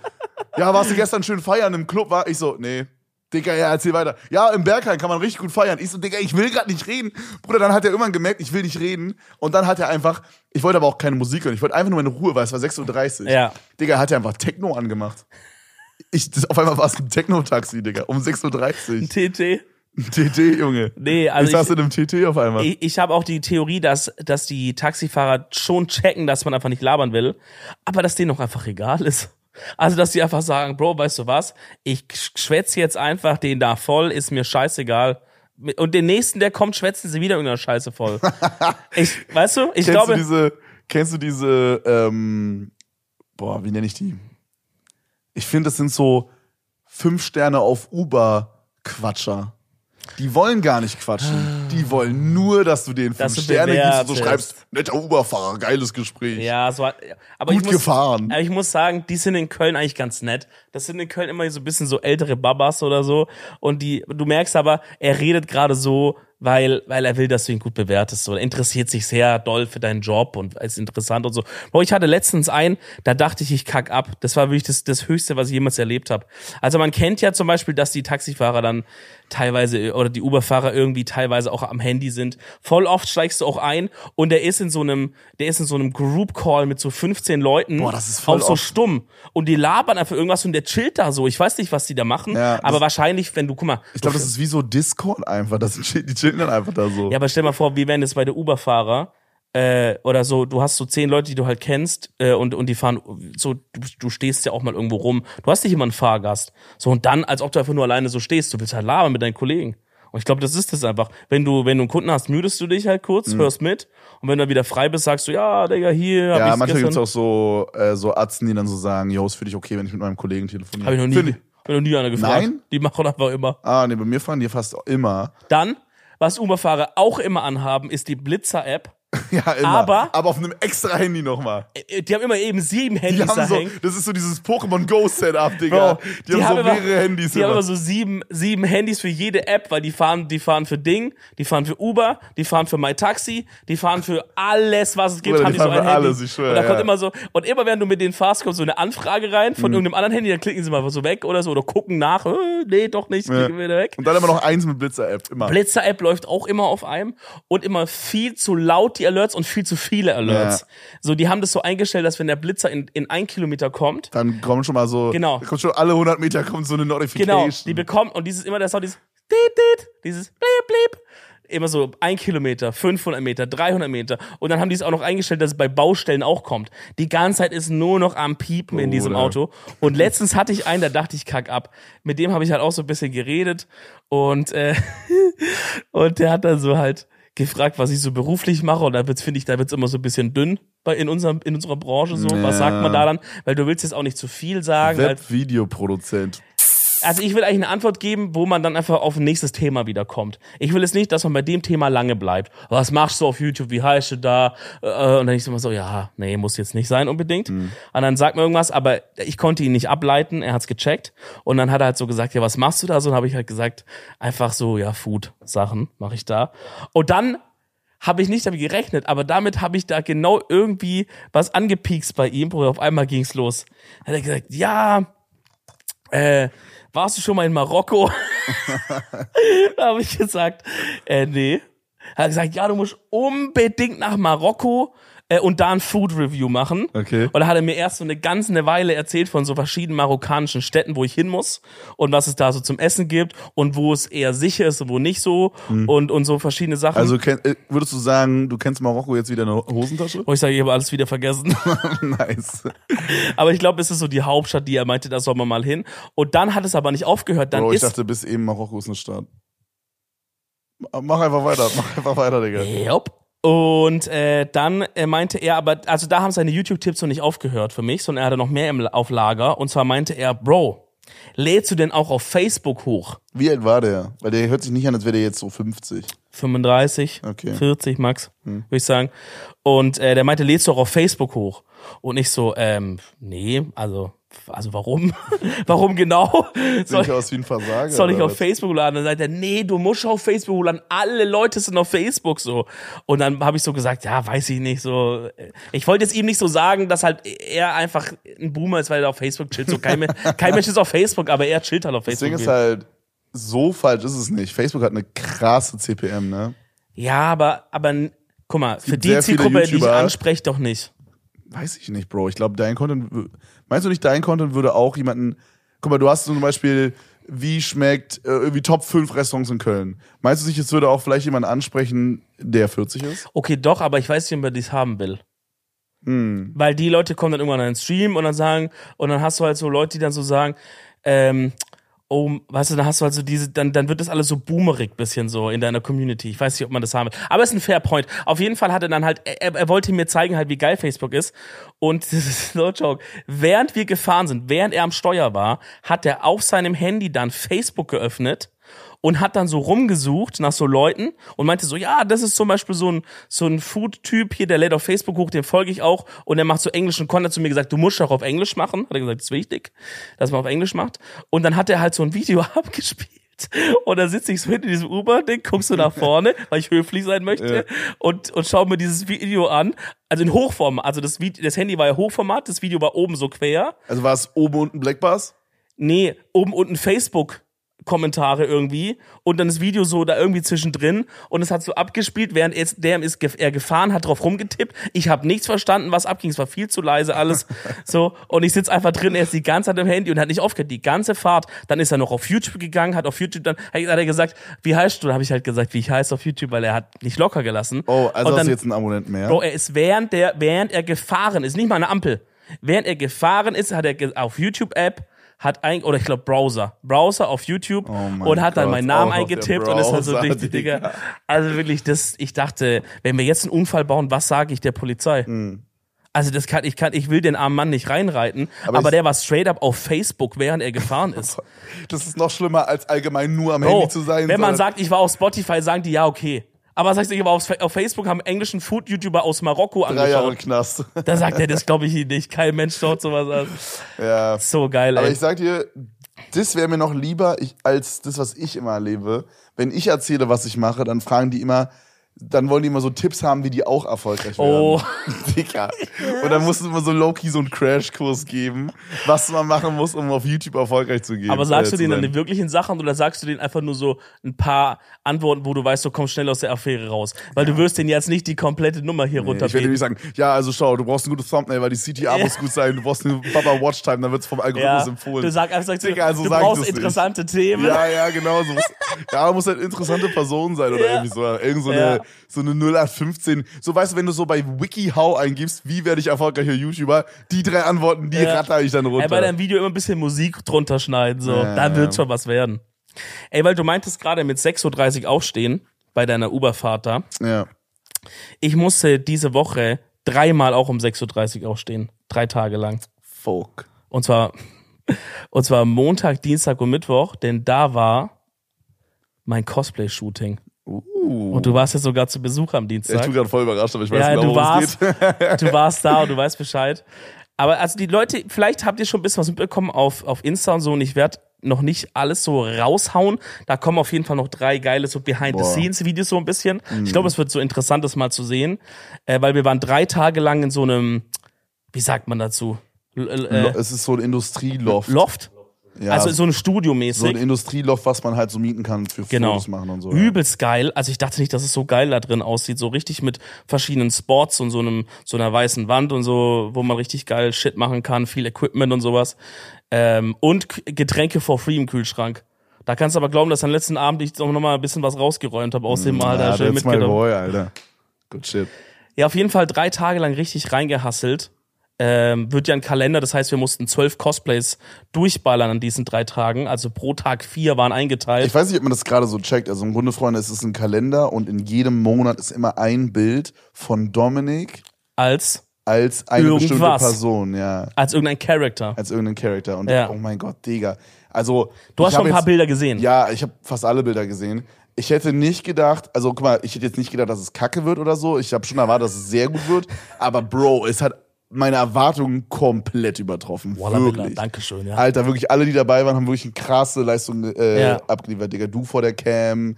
ja, warst du gestern schön feiern im Club? War ich so, nee. Dicker, ja, erzähl weiter. Ja, im Berghain kann man richtig gut feiern. Ich so, Digga, ich will gerade nicht reden. Bruder, dann hat er irgendwann gemerkt, ich will nicht reden. Und dann hat er einfach, ich wollte aber auch keine Musik hören. Ich wollte einfach nur meine Ruhe, weil es war 6.30 Uhr. Ja. Digga, hat er einfach Techno angemacht. Ich, das, auf einmal war es ein Techno-Taxi, Digga, um 6.30 Uhr. TT. TT, Junge. Nee, also ich saß in einem TT auf einmal. Ich, ich habe auch die Theorie, dass, dass die Taxifahrer schon checken, dass man einfach nicht labern will, aber dass denen auch einfach egal ist. Also, dass die einfach sagen, Bro, weißt du was? Ich schwätze jetzt einfach den da voll, ist mir scheißegal. Und den nächsten, der kommt, schwätzen sie wieder irgendeiner Scheiße voll. Ich, weißt du, ich kennst glaube, du diese, kennst du diese, ähm, boah, wie nenne ich die? Ich finde, das sind so fünf Sterne auf Uber-Quatscher. Die wollen gar nicht quatschen. Die wollen nur, dass du denen Dass fünf Sterne gibst und so schreibst, netter Uberfahrer, geiles Gespräch. Ja, so, aber Gut ich muss, gefahren. Aber ich muss sagen, die sind in Köln eigentlich ganz nett. Das sind in Köln immer so ein bisschen so ältere Babas oder so. Und die, du merkst aber, er redet gerade so, weil, weil er will, dass du ihn gut bewertest. Oder interessiert sich sehr doll für deinen Job und ist interessant und so. Bro, ich hatte letztens einen, da dachte ich, ich kack ab. Das war wirklich das, das Höchste, was ich jemals erlebt habe. Also man kennt ja zum Beispiel, dass die Taxifahrer dann teilweise oder die Uberfahrer irgendwie teilweise auch am Handy sind. Voll oft steigst du auch ein und der ist in so einem, der ist in so einem Group Call mit so 15 Leuten Boah, das ist voll auf so stumm und die labern einfach irgendwas und der chillt da so. Ich weiß nicht, was die da machen, Ja, aber wahrscheinlich, wenn du, guck mal, Ich glaube, das ist wie so Discord einfach. Das die chillen dann einfach da so. ja, aber stell mal vor, wie wären das bei der Uberfahrer äh, oder so, du hast so zehn Leute, die du halt kennst äh, und, und die fahren so, du, du stehst ja auch mal irgendwo rum. Du hast nicht immer einen Fahrgast. So und dann, als ob du einfach nur alleine so stehst, du willst halt labern mit deinen Kollegen. Und ich glaube, das ist das einfach. Wenn du, wenn du einen Kunden hast, müdest du dich halt kurz, hörst mit und wenn du wieder frei bist, sagst du, ja, Digga, hier hab Mhm. ja, ich's manchmal gibt's auch so, äh, so Atzen, die dann so sagen, yo, ist für dich okay, wenn ich mit meinem Kollegen telefoniere. Hab ich noch nie, hab ich noch nie einer gefragt. Nein? Die machen einfach immer. Ah, nee, bei mir fahren die fast immer. Dann, was Uberfahrer auch immer anhaben, ist die Blitzer-App. Ja, immer. Aber- Aber auf einem extra Handy nochmal. Äh, Die haben immer eben sieben Die Handys da haben so, hängen. das ist so dieses Pokémon Go Setup, Digga. Bro, die, haben so immer, mehrere Handys Die haben immer. immer so sieben, sieben Handys für jede App, weil die fahren, die fahren für Ding, die fahren für Uber, die fahren für MyTaxi, die fahren für alles, was es gibt, Bruder, haben die die so ein Handy. alles, ich schwör, und da kommt ja. immer so, und immer wenn du mit denen fahrst, kommt so eine Anfrage rein Mhm. von irgendeinem anderen Handy, dann klicken sie mal so weg oder so, oder gucken nach, äh, nee, doch nicht, klicken wieder weg. Und dann immer noch eins mit Blitzer-App, immer. Blitzer-App läuft auch immer auf einem und immer viel zu laut die Alerts und viel zu viele Alerts. Ja. So, die haben das so eingestellt, dass wenn der Blitzer in, in ein Kilometer kommt, Dann kommen schon mal so, Genau. kommt schon alle 100 Meter kommt so eine Notification. Genau, die bekommt und dieses immer der Sound, dieses Dit, Dit, dieses Blieb, Blieb. Immer so ein Kilometer, 500 Meter, 300 Meter. Und dann haben die es auch noch eingestellt, dass es bei Baustellen auch kommt. Die ganze Zeit ist nur noch am Piepen in diesem Bruder. Auto. Und letztens hatte ich einen, da dachte ich, kack ab. Mit dem habe ich halt auch so ein bisschen geredet. Und, äh, und der hat dann so halt gefragt, was ich so beruflich mache. Und da wird's, finde ich, da wird's immer so ein bisschen dünn bei, in, unserem, in unserer Branche so. Was Ja. sagt man da dann? Weil du willst jetzt auch nicht zu viel sagen. Webvideoproduzent. Also ich will eigentlich eine Antwort geben, wo man dann einfach auf ein nächstes Thema wiederkommt. Ich will es nicht, dass man bei dem Thema lange bleibt. Was machst du auf YouTube? Wie heißt du da? Äh, Und dann ich immer so, ja, nee, muss jetzt nicht sein unbedingt. Und dann sagt man irgendwas, aber ich konnte ihn nicht ableiten. Er hat's gecheckt. Und dann hat er halt so gesagt, ja, was machst du da? So, dann habe ich halt gesagt, einfach so, ja, Food-Sachen mache ich da. Und dann habe ich nicht damit gerechnet, aber damit habe ich da genau irgendwie was angepiekst bei ihm, wo auf einmal ging's los. Hat er gesagt, ja, äh, warst du schon mal in Marokko? da habe ich gesagt, äh, nee. Er hat gesagt, ja, du musst unbedingt nach Marokko äh, und da ein Food Review machen. Okay. Und da hat er mir erst so eine ganze Weile erzählt von so verschiedenen marokkanischen Städten, wo ich hin muss und was es da so zum Essen gibt und wo es eher sicher ist und wo nicht so und, und so verschiedene Sachen. Also kenn, äh, würdest du sagen, du kennst Marokko jetzt wieder in der Hosentasche? wo ich sage, ich habe alles wieder vergessen. nice. aber ich glaube, es ist so die Hauptstadt, die er meinte, da soll man mal hin. Und dann hat es aber nicht aufgehört. Dann Bro, ich ist dachte bis eben Marokko ist eine Stadt. Mach einfach weiter, mach einfach weiter, Digga. Yep. Und äh, dann äh, meinte er, aber also da haben seine YouTube-Tipps noch nicht aufgehört für mich, sondern er hatte noch mehr im, auf Lager. Und zwar meinte er, Bro, lädst du denn auch auf Facebook hoch? Wie alt war der? Weil der hört sich nicht an, als wäre der jetzt so 50. 35, Okay. 40 max, würde ich sagen. Und äh, der meinte, lädst du auch auf Facebook hoch? Und ich so, ähm, nee, also, also warum? warum genau? Soll, ich aus wie ein Versager? soll ich auf was? Facebook laden? Dann sagt er, nee, du musst auf Facebook laden. Alle Leute sind auf Facebook so. Und dann habe ich so gesagt, ja, weiß ich nicht so. Ich wollte jetzt ihm nicht so sagen, dass halt er einfach ein Boomer ist, weil er auf Facebook chillt. So kein, kein Mensch ist auf Facebook, aber er chillt halt auf Facebook. Ding ist halt, so falsch ist es nicht. Facebook hat eine krasse CPM, ne? ja, aber, aber guck mal, für die Zielgruppe, die ich anspreche, doch nicht. Weiß ich nicht, Bro. Ich glaube, dein Content, meinst du nicht, dein Content würde auch jemanden, guck mal, du hast zum Beispiel, wie schmeckt äh, irgendwie Top 5 Restaurants in Köln. Meinst du nicht, es würde auch vielleicht jemanden ansprechen, der 40 ist? Okay, doch, aber ich weiß nicht, ob er dies haben will. Hm. Weil die Leute kommen dann irgendwann in den Stream und dann sagen, und dann hast du halt so Leute, die dann so sagen, ähm, oh, weißt du, dann hast du also diese, dann, dann wird das alles so boomerig bisschen so in deiner Community. Ich weiß nicht, ob man das haben will. Aber es ist ein fair point. Auf jeden Fall hat er dann halt, er, er wollte mir zeigen halt, wie geil Facebook ist. Und das ist no joke. Während wir gefahren sind, während er am Steuer war, hat er auf seinem Handy dann Facebook geöffnet und hat dann so rumgesucht nach so Leuten und meinte so, ja, das ist zum Beispiel so ein, so ein Food-Typ hier, der lädt auf Facebook hoch, den folge ich auch und der macht so englischen Content zu mir gesagt, du musst auch auf Englisch machen. Hat er gesagt, das ist wichtig, dass man auf Englisch macht. Und dann hat er halt so ein Video abgespielt. Und dann sitze ich so hinter diesem Uber-Ding, guckst du nach vorne, weil ich höflich sein möchte, ja. und, und schau mir dieses Video an. Also in Hochformat, also das, Video, das Handy war ja Hochformat, das Video war oben so quer. Also war es oben unten Blackbars? Nee, oben unten Facebook. Kommentare irgendwie und dann das Video so da irgendwie zwischendrin und es hat so abgespielt, während er, der ist er gefahren, hat drauf rumgetippt. Ich habe nichts verstanden, was abging. Es war viel zu leise alles so und ich sitz einfach drin. Er ist die ganze Zeit im Handy und hat nicht aufgehört, die ganze Fahrt. Dann ist er noch auf YouTube gegangen, hat auf YouTube dann hat er gesagt, wie heißt du? Da habe ich halt gesagt, wie ich heiße auf YouTube, weil er hat nicht locker gelassen. Oh, also und hast dann, du jetzt einen Abonnenten mehr? Bro, er ist während der während er gefahren ist, nicht mal eine Ampel. Während er gefahren ist, hat er auf YouTube App hat ein oder ich glaube Browser, Browser auf YouTube Oh und hat dann Gott, meinen Namen eingetippt und ist halt so richtig, Digga. Also wirklich, das, ich dachte, wenn wir jetzt einen Unfall bauen, was sage ich der Polizei? Hm. Also das kann ich kann ich will den armen Mann nicht reinreiten, aber, Aber der war straight up auf Facebook, während er gefahren ist. Das ist noch schlimmer, als allgemein nur am Bro, Handy zu sein. wenn man sagt, ich war auf Spotify, sagen die ja okay. Aber sagst du, auf, Facebook, haben englischen Food-YouTuber aus Marokko drei Jahre angeschaut. Knast. Da sagt er, das glaube ich nicht. Kein Mensch schaut sowas an. ja. So geil, Aber ey. ich sag dir, das wäre mir noch lieber ich, als das, was ich immer erlebe. Wenn ich erzähle, was ich mache, dann fragen die immer, dann wollen die immer so Tipps haben, wie die auch erfolgreich werden. Oh. Dicker. Und dann musst du immer so low-key so einen Crashkurs geben, was man machen muss, um auf YouTube erfolgreich zu gehen. Aber sagst äh, du denen dann die wirklichen Sachen oder sagst du denen einfach nur so ein paar Antworten, wo du weißt, du kommst schnell aus der Affäre raus? Weil du wirst denen jetzt nicht die komplette Nummer hier Nee, Ich werde nämlich sagen, ja, also schau, du brauchst ein gutes Thumbnail, weil die CTA Ja. muss gut sein, du brauchst eine Baba Watchtime, dann wird's vom Algorithmus Ja, empfohlen. du sagst einfach, sagst du, Digga, also du sag ich brauchst das nicht. interessante Themen. Ja, ja, genau. So. Ja, muss halt interessante Person sein oder Ja. irgendwie so. Irgend so Ja. So eine 0815. So weißt du, wenn du so bei WikiHow eingibst, wie werde ich erfolgreicher YouTuber, die drei Antworten, die Ja. ratter ich dann runter. Ey, bei deinem Video immer ein bisschen Musik drunter schneiden, so. Ja, da wird schon was werden. Ey, weil du meintest gerade mit 6.30 Uhr aufstehen bei deiner Uberfahrt da. ja. Ich musste diese Woche dreimal auch um 6.30 Uhr aufstehen. Drei Tage lang. Folk. Und zwar, und zwar Montag, Dienstag und Mittwoch, denn da war mein Cosplay-Shooting. Uh. Und du warst ja sogar zu Besuch am ich Dienstag. tu gerade voll überrascht, aber ich weiß ja, genau, du warst, geht. du warst da und du weißt Bescheid. Aber also die Leute, vielleicht habt ihr schon ein bisschen was mitbekommen auf, auf Insta und so und ich werde noch nicht alles so raushauen. Da kommen auf jeden Fall noch drei geile so Behind-the-Scenes-Videos so ein bisschen. Ich glaube, es wird so interessant, das mal zu sehen, äh, weil wir waren drei Tage lang in so einem, wie sagt man dazu? L äh, es ist so ein Industrieloft. Loft? Ja, Also so ein Studio so ein Industrieloft, was man halt so mieten kann für Genau. Fotos machen und so. ja. Übelst geil. Also ich dachte nicht, dass es so geil da drin aussieht. So richtig mit verschiedenen Spots und so einem, so einer weißen Wand und so, wo man richtig geil Shit machen kann, viel Equipment und sowas. Ähm, und Getränke for free im Kühlschrank. Da kannst du aber glauben, dass am letzten Abend ich noch mal ein bisschen was rausgeräumt habe aus dem Mal da Ja, schön that's my mitgenommen. boy, Alter. Good shit. Ja, auf jeden Fall drei Tage lang richtig reingehasselt. Ähm, wird ja ein Kalender, das heißt, wir mussten zwölf Cosplays durchballern an diesen drei Tagen. Also pro Tag vier waren eingeteilt. Ich weiß nicht, ob man das gerade so checkt. Also im Grunde, Freunde, es ist ein Kalender und in jedem Monat ist immer ein Bild von Dominik als, als eine bestimmte Irgendwas. Person, ja. als irgendein Charakter. Als irgendein Charakter. Und Ja. oh mein Gott, Digga. Also. Du hast schon ein paar jetzt- Bilder gesehen. Ja, ich habe fast alle Bilder gesehen. Ich hätte nicht gedacht, also guck mal, ich hätte jetzt nicht gedacht, dass es kacke wird oder so. Ich habe schon erwartet, dass es sehr gut wird. Aber Bro, es hat meine Erwartungen komplett übertroffen. Walla wirklich. Dankeschön, ja. Alter, wirklich alle, die dabei waren, haben wirklich eine krasse Leistung äh, Ja. abgeliefert, Digga. Du vor der Cam,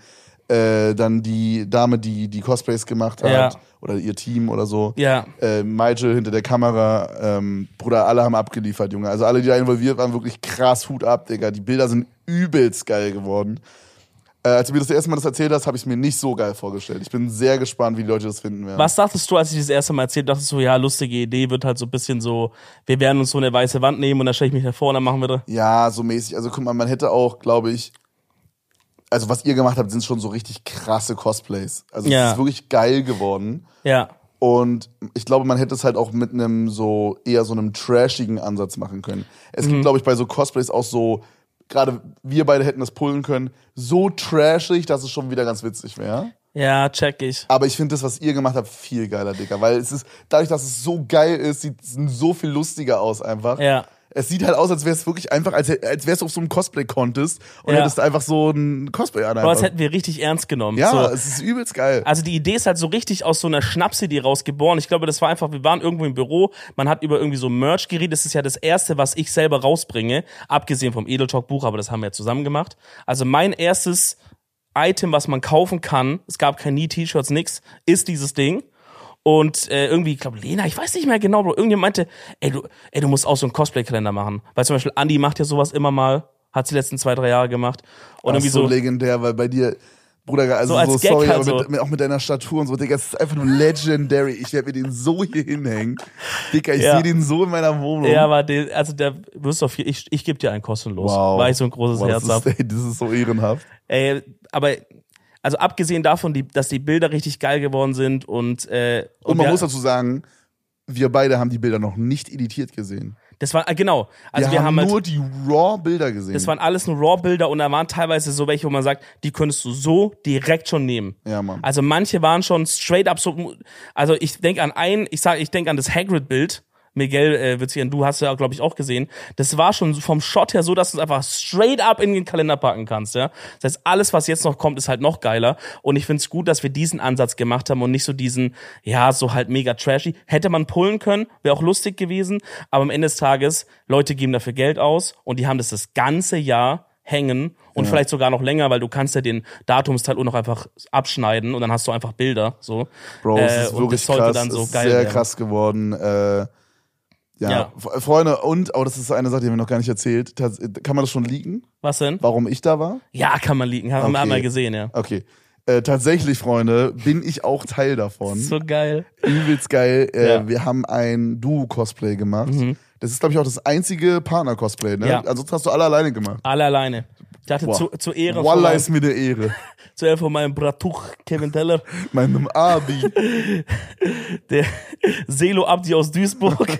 äh, dann die Dame, die die Cosplays gemacht hat, Ja. oder ihr Team oder so. Ja. Äh, Michael hinter der Kamera, ähm, Bruder, alle haben abgeliefert, Junge. Also alle, die da involviert waren, wirklich krass Hut ab, Digga. Die Bilder sind übelst geil geworden. Äh, als du mir das erste Mal das erzählt hast, habe ich es mir nicht so geil vorgestellt. Ich bin sehr gespannt, wie die Leute das finden werden. Was dachtest du, als ich das erste Mal erzählt dachtest du, ja, lustige Idee, wird halt so ein bisschen so, wir werden uns so eine weiße Wand nehmen und dann stelle ich mich davor und dann machen wir das. Ja, so mäßig. Also guck mal, man hätte auch, glaube ich, also was ihr gemacht habt, sind schon so richtig krasse Cosplays. Also Ja. es ist wirklich geil geworden. Ja. Und ich glaube, man hätte es halt auch mit einem so eher so einem trashigen Ansatz machen können. Es Mhm. gibt, glaube ich, bei so Cosplays auch so gerade wir beide hätten das pullen können, so trashig, dass es schon wieder ganz witzig wäre. Ja, check ich. Aber ich finde das, was ihr gemacht habt, viel geiler, Dicker. Weil es ist, dadurch, dass es so geil ist, sieht es so viel lustiger aus einfach. Ja. Es sieht halt aus, als wäre es wirklich einfach, als, als wärst du auf so einem Cosplay-Contest und Ja. hättest einfach so ein Cosplay an. Aber das hätten wir richtig ernst genommen. Ja, so. es ist übelst geil. Also die Idee ist halt so richtig aus so einer Schnapsidee rausgeboren. Ich glaube, das war einfach, wir waren irgendwo im Büro, man hat über irgendwie so Merch geredet. Das ist ja das erste, was ich selber rausbringe, abgesehen vom Edel Talk Buch, aber das haben wir ja zusammen gemacht. Also mein erstes Item, was man kaufen kann, es gab kein nie T-Shirts, nix, ist dieses Ding. Und äh, irgendwie, ich glaube, Lena, ich weiß nicht mehr genau, Bro, irgendjemand meinte, ey, du, ey, du musst auch so einen Cosplay-Kalender machen. Weil zum Beispiel Andi macht ja sowas immer mal, hat sie die letzten zwei, drei Jahre gemacht. Und Das irgendwie ist so so, legendär, weil bei dir, Bruder, also So so, als Gag sorry, halt aber so. mit, mit, auch mit deiner Statur und so, Digga, es ist einfach nur legendary. Ich werde mir den so hier hinhängen. Digga, ich Ja. sehe den so in meiner Wohnung. Ja, aber den, also der wirst du auf ich, ich gebe dir einen kostenlos, wow. weil ich so ein großes wow, Herz habe. das ist so ehrenhaft. Ey, aber also abgesehen davon, die, dass die Bilder richtig geil geworden sind und äh, Und man wir, muss dazu sagen, wir beide haben die Bilder noch nicht editiert gesehen. das war äh, genau, also wir, wir, haben, haben, halt, nur die Raw-Bilder gesehen. das waren alles nur RAW-Bilder und da waren teilweise so welche, wo man sagt, die könntest du so direkt schon nehmen. ja, Mann. Also manche waren schon straight up so, also ich denke an ein, ich sage, ich denke an das Hagrid-Bild. Miguel äh, wird du hast ja, glaube ich, auch gesehen. Das war schon vom Shot her so, dass du es einfach straight up in den Kalender packen kannst, ja. Das heißt, alles, was jetzt noch kommt, ist halt noch geiler. Und ich finde es gut, dass wir diesen Ansatz gemacht haben und nicht so diesen, ja, so halt mega trashy. Hätte man pullen können, wäre auch lustig gewesen. Aber am Ende des Tages, Leute geben dafür Geld aus und die haben das das ganze Jahr hängen und vielleicht sogar noch länger, weil du kannst ja den Datumsteil auch noch einfach abschneiden und dann hast du einfach Bilder, so. Bro, es Äh, ist wirklich das sollte krass. dann so geil sehr werden. krass geworden. Äh, ja, Ja. Freunde, und, oh, das ist eine Sache, die haben wir noch gar nicht erzählt. Kann man das schon liegen? Was denn? Warum ich da war? Ja, kann man liegen. Haben wir Okay. einmal gesehen, ja. Okay. Äh, tatsächlich, Freunde, bin ich auch Teil davon. So geil. Übelst geil. Äh, Ja. Mhm. Wir haben ein Duo-Cosplay gemacht. Das ist, glaube ich, auch das einzige Partner-Cosplay, ne? Ja. Ansonsten hast du alle alleine gemacht. Alle alleine. Ich dachte, zu, zu Ehre von Wallah meinem, ist mir eine Ehre. zu Ehre von meinem Bratuch Kevin Teller, Meinem Abi. der Selo Abdi aus Duisburg.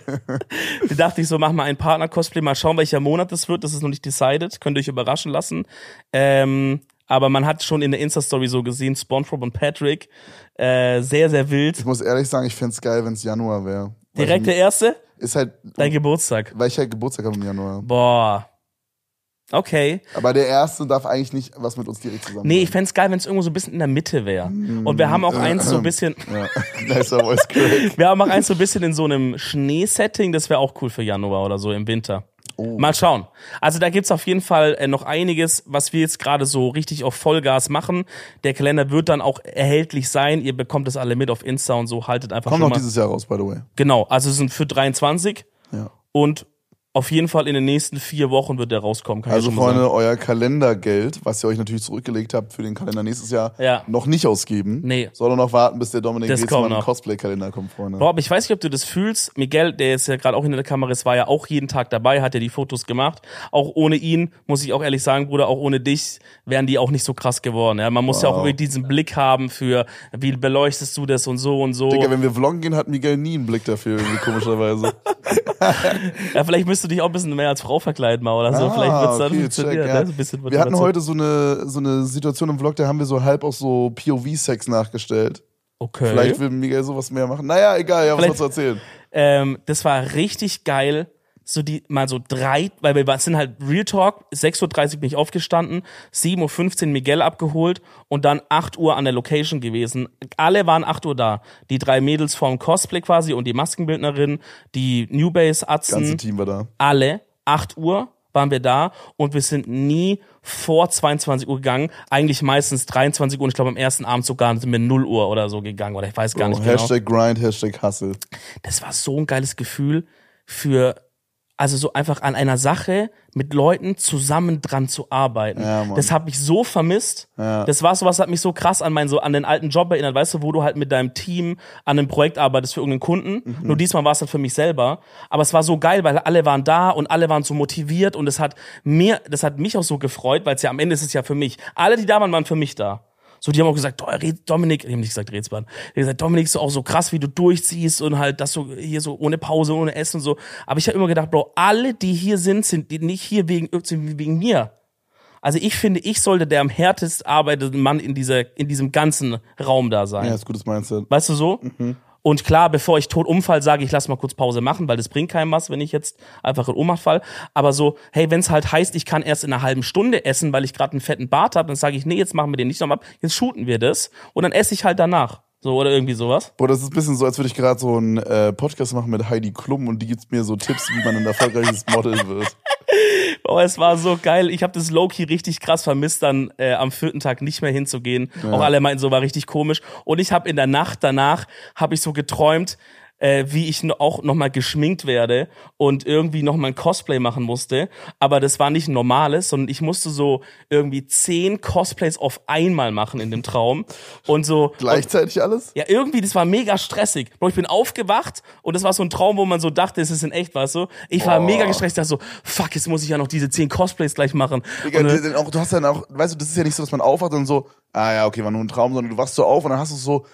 da dachte ich so, mach mal ein Partner-Cosplay, mal schauen, welcher Monat das wird. Das ist noch nicht decided. Könnt ihr euch überraschen lassen. Ähm, aber man hat schon in der Insta-Story so gesehen, SpongeBob und Patrick. Äh, sehr, sehr wild. Ich muss ehrlich sagen, ich fänd's geil, wenn's Januar wäre. Direkt der erste? Ist halt, Dein Geburtstag. weil ich halt Geburtstag habe im Januar. Boah. Okay. Aber der erste darf eigentlich nicht was mit uns direkt zusammen Nee, ich fänd's geil, wenn es irgendwo so ein bisschen in der Mitte wäre. Und wir haben auch eins so ein bisschen, Ja, nicer voice crack. wir haben auch eins so ein bisschen in so einem Schneesetting, das wäre auch cool für Januar oder so im Winter. Oh. Mal schauen. Also da gibt's auf jeden Fall äh, noch einiges, was wir jetzt gerade so richtig auf Vollgas machen. Der Kalender wird dann auch erhältlich sein. Ihr bekommt das alle mit auf Insta und so. Haltet einfach Kommt noch mal. dieses Jahr raus, by the way. Genau, also es sind für 23 Ja. und auf jeden Fall in den nächsten vier Wochen wird der rauskommen. Kann Also, mal sagen. Freunde, euer Kalendergeld, was ihr euch natürlich zurückgelegt habt für den Kalender nächstes Jahr, Ja. noch nicht ausgeben. Nee. Sondern noch warten, bis der Dominik Das kommt noch. Cosplay-Kalender kommt, Freunde. Aber ich weiß nicht, ob du das fühlst. Miguel, der ist ja gerade auch hinter der Kamera ist, war ja auch jeden Tag dabei, hat ja die Fotos gemacht. Auch ohne ihn, muss ich auch ehrlich sagen, Bruder, auch ohne dich wären die auch nicht so krass geworden. Ja, man muss ja auch Wow. irgendwie diesen Blick haben für, wie beleuchtest du das und so und so. Digga, wenn wir vloggen gehen, hat Miguel nie einen Blick dafür, irgendwie komischerweise. ja, vielleicht müsst du dich auch ein bisschen mehr als Frau verkleiden mal oder so. Ah, vielleicht wird's dann okay, funktionieren. check, ne? ja. So ein bisschen Wir hatten heute so eine, so eine Situation im Vlog, da haben wir so halb auch so POV-Sex nachgestellt. Okay. Vielleicht will Miguel sowas mehr machen. Naja, egal, ja, was zu erzählen. Ähm, das war richtig geil. So die, mal so drei, weil wir sind halt Real Talk, 6.30 Uhr bin ich aufgestanden, 7.15 Uhr Miguel abgeholt und dann 8 Uhr an der Location gewesen. Alle waren 8 Uhr da. Die drei Mädels vom Cosplay quasi und die Maskenbildnerin, die New Base Ganze Atzen, Team war da. alle, 8 Uhr waren wir da und wir sind nie vor 22 Uhr gegangen. Eigentlich meistens 23 Uhr und ich glaube am ersten Abend sogar sind wir 0 Uhr oder so gegangen oder ich weiß gar nicht genau Hashtag Grind, Hashtag Hustle. das war so ein geiles Gefühl für, also so einfach an einer Sache mit Leuten zusammen dran zu arbeiten. Ja, das hat mich so vermisst. Ja. Das war so was, hat mich so krass an meinen, so an den alten Job erinnert, weißt du, wo du halt mit deinem Team an einem Projekt arbeitest für irgendeinen Kunden. Mhm. Nur diesmal war es dann für mich selber. Aber es war so geil, weil alle waren da und alle waren so motiviert und es hat mir, das hat mich auch so gefreut, weil es ja am Ende ist es ja für mich. Alle, die da waren, waren für mich da. So, die haben auch gesagt, Dominik, die haben nicht gesagt Rätsmann, die haben gesagt, Dominik, ist auch so krass, wie du durchziehst und halt, dass du hier so ohne Pause, ohne Essen und so. Aber ich habe immer gedacht, Bro, alle, die hier sind, sind die nicht hier wegen, wegen mir. Also ich finde, ich sollte der am härtest arbeitende Mann in dieser, in diesem ganzen Raum da sein. Ja, ist gutes Mindset. Weißt du so? Mhm. Und klar, bevor ich tot umfall, sage ich, lass mal kurz Pause machen, weil das bringt keinem was, wenn ich jetzt einfach in Ohnmacht fall. Aber so, hey, wenn es halt heißt, ich kann erst in einer halben Stunde essen, weil ich gerade einen fetten Bart habe, dann sage ich, nee, jetzt machen wir den nicht nochmal ab, jetzt shooten wir das und dann esse ich halt danach. So, oder irgendwie sowas. Boah, das ist ein bisschen so, als würde ich gerade so einen äh, Podcast machen mit Heidi Klum und die gibt mir so Tipps, wie man ein erfolgreiches Model wird. Oh, es war so geil. Ich habe das Low-Key richtig krass vermisst, dann äh, am vierten Tag nicht mehr hinzugehen. Auch alle meinten, so war richtig komisch. Und ich habe in der Nacht danach, habe ich so geträumt, äh, wie ich auch nochmal geschminkt werde und irgendwie nochmal ein Cosplay machen musste. Aber das war nicht ein normales, sondern ich musste so irgendwie zehn Cosplays auf einmal machen in dem Traum. Und so. Gleichzeitig alles? Ja, irgendwie, das war mega stressig. Bro, ich bin aufgewacht und das war so ein Traum, wo man so dachte, es ist in echt, weißt du? Ich war Oh. mega gestresst, dachte so, fuck, jetzt muss ich ja noch diese zehn Cosplays gleich machen. Digga, Und, auch, du hast dann auch, weißt du, das ist ja nicht so, dass man aufwacht und so, ah ja, okay, war nur ein Traum, sondern du wachst so auf und dann hast du so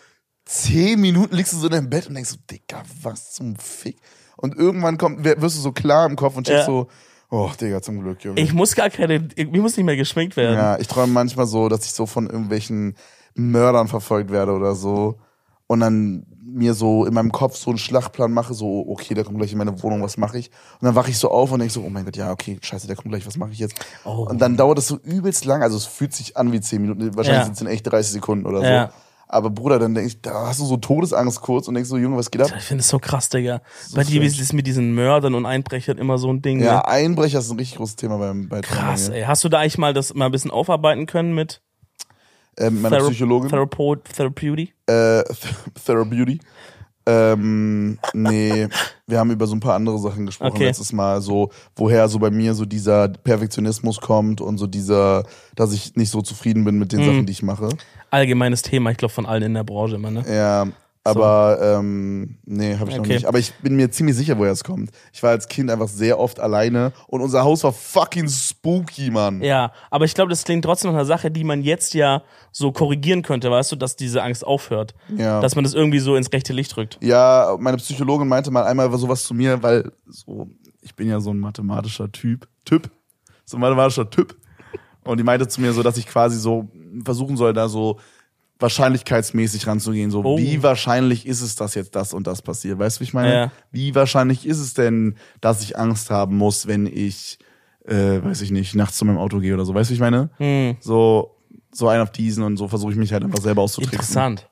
zehn Minuten liegst du so in deinem Bett und denkst so, Digga, was zum Fick? Und irgendwann kommt, wirst du so klar im Kopf und checkst Ja. so, oh, Digga, zum Glück, Junge. ich muss gar keine, ich muss nicht mehr geschminkt werden. ja, ich träume manchmal so, dass ich so von irgendwelchen Mördern verfolgt werde oder so. Und dann mir so in meinem Kopf so einen Schlachtplan mache, so, okay, der kommt gleich in meine Wohnung, was mache ich? Und dann wache ich so auf und denk so, oh mein Gott, ja, okay, scheiße, der kommt gleich, was mache ich jetzt? Oh. Und dann dauert das so übelst lang, also es fühlt sich an wie 10 Minuten, wahrscheinlich Ja. sind es in echt 30 Sekunden oder so. Aber Bruder, dann denk ich, da hast du so Todesangst kurz und denkst so, Junge, was geht ab? Ich finde es so krass, Digga. Bei dir ist es mit diesen Mördern und Einbrechern immer so ein Ding. Ja, ne? Einbrecher ist ein richtig großes Thema beim, bei Krass, Traumang, ey. Hast du da eigentlich mal das mal ein bisschen aufarbeiten können mit äh, mit meiner Thera- Psychologin. Therapeut, Therapeuty? Äh, Therapeauty. Ähm, nee, wir haben über so ein paar andere Sachen gesprochen Okay. letztes Mal, so woher so bei mir so dieser Perfektionismus kommt und so dieser, dass ich nicht so zufrieden bin mit Mhm. den Sachen, die ich mache. Allgemeines Thema, ich glaube von allen in der Branche immer, ne? Ja, aber ähm, nee, habe ich noch Okay. nicht. Aber ich bin mir ziemlich sicher, woher es kommt. Ich war als Kind einfach sehr oft alleine und unser Haus war fucking spooky, Mann. Ja, aber ich glaube, das klingt trotzdem nach einer Sache, die man jetzt ja so korrigieren könnte, weißt du, dass diese Angst aufhört. Ja. Dass man das irgendwie so ins rechte Licht rückt. Ja, meine Psychologin meinte mal einmal sowas zu mir, weil so, ich bin ja so ein mathematischer Typ. Typ. So ein mathematischer Typ. Und die meinte zu mir so, dass ich quasi so versuchen soll, da so wahrscheinlichkeitsmäßig ranzugehen. So, Oh. wie wahrscheinlich ist es, dass jetzt das und das passiert? Weißt du, wie ich meine? Ja. Wie wahrscheinlich ist es denn, dass ich Angst haben muss, wenn ich, äh, weiß ich nicht, nachts zu meinem Auto gehe oder so? Weißt du, wie ich meine? Hm. So, so ein auf diesen und so versuche ich mich halt einfach selber auszutricksen. Interessant.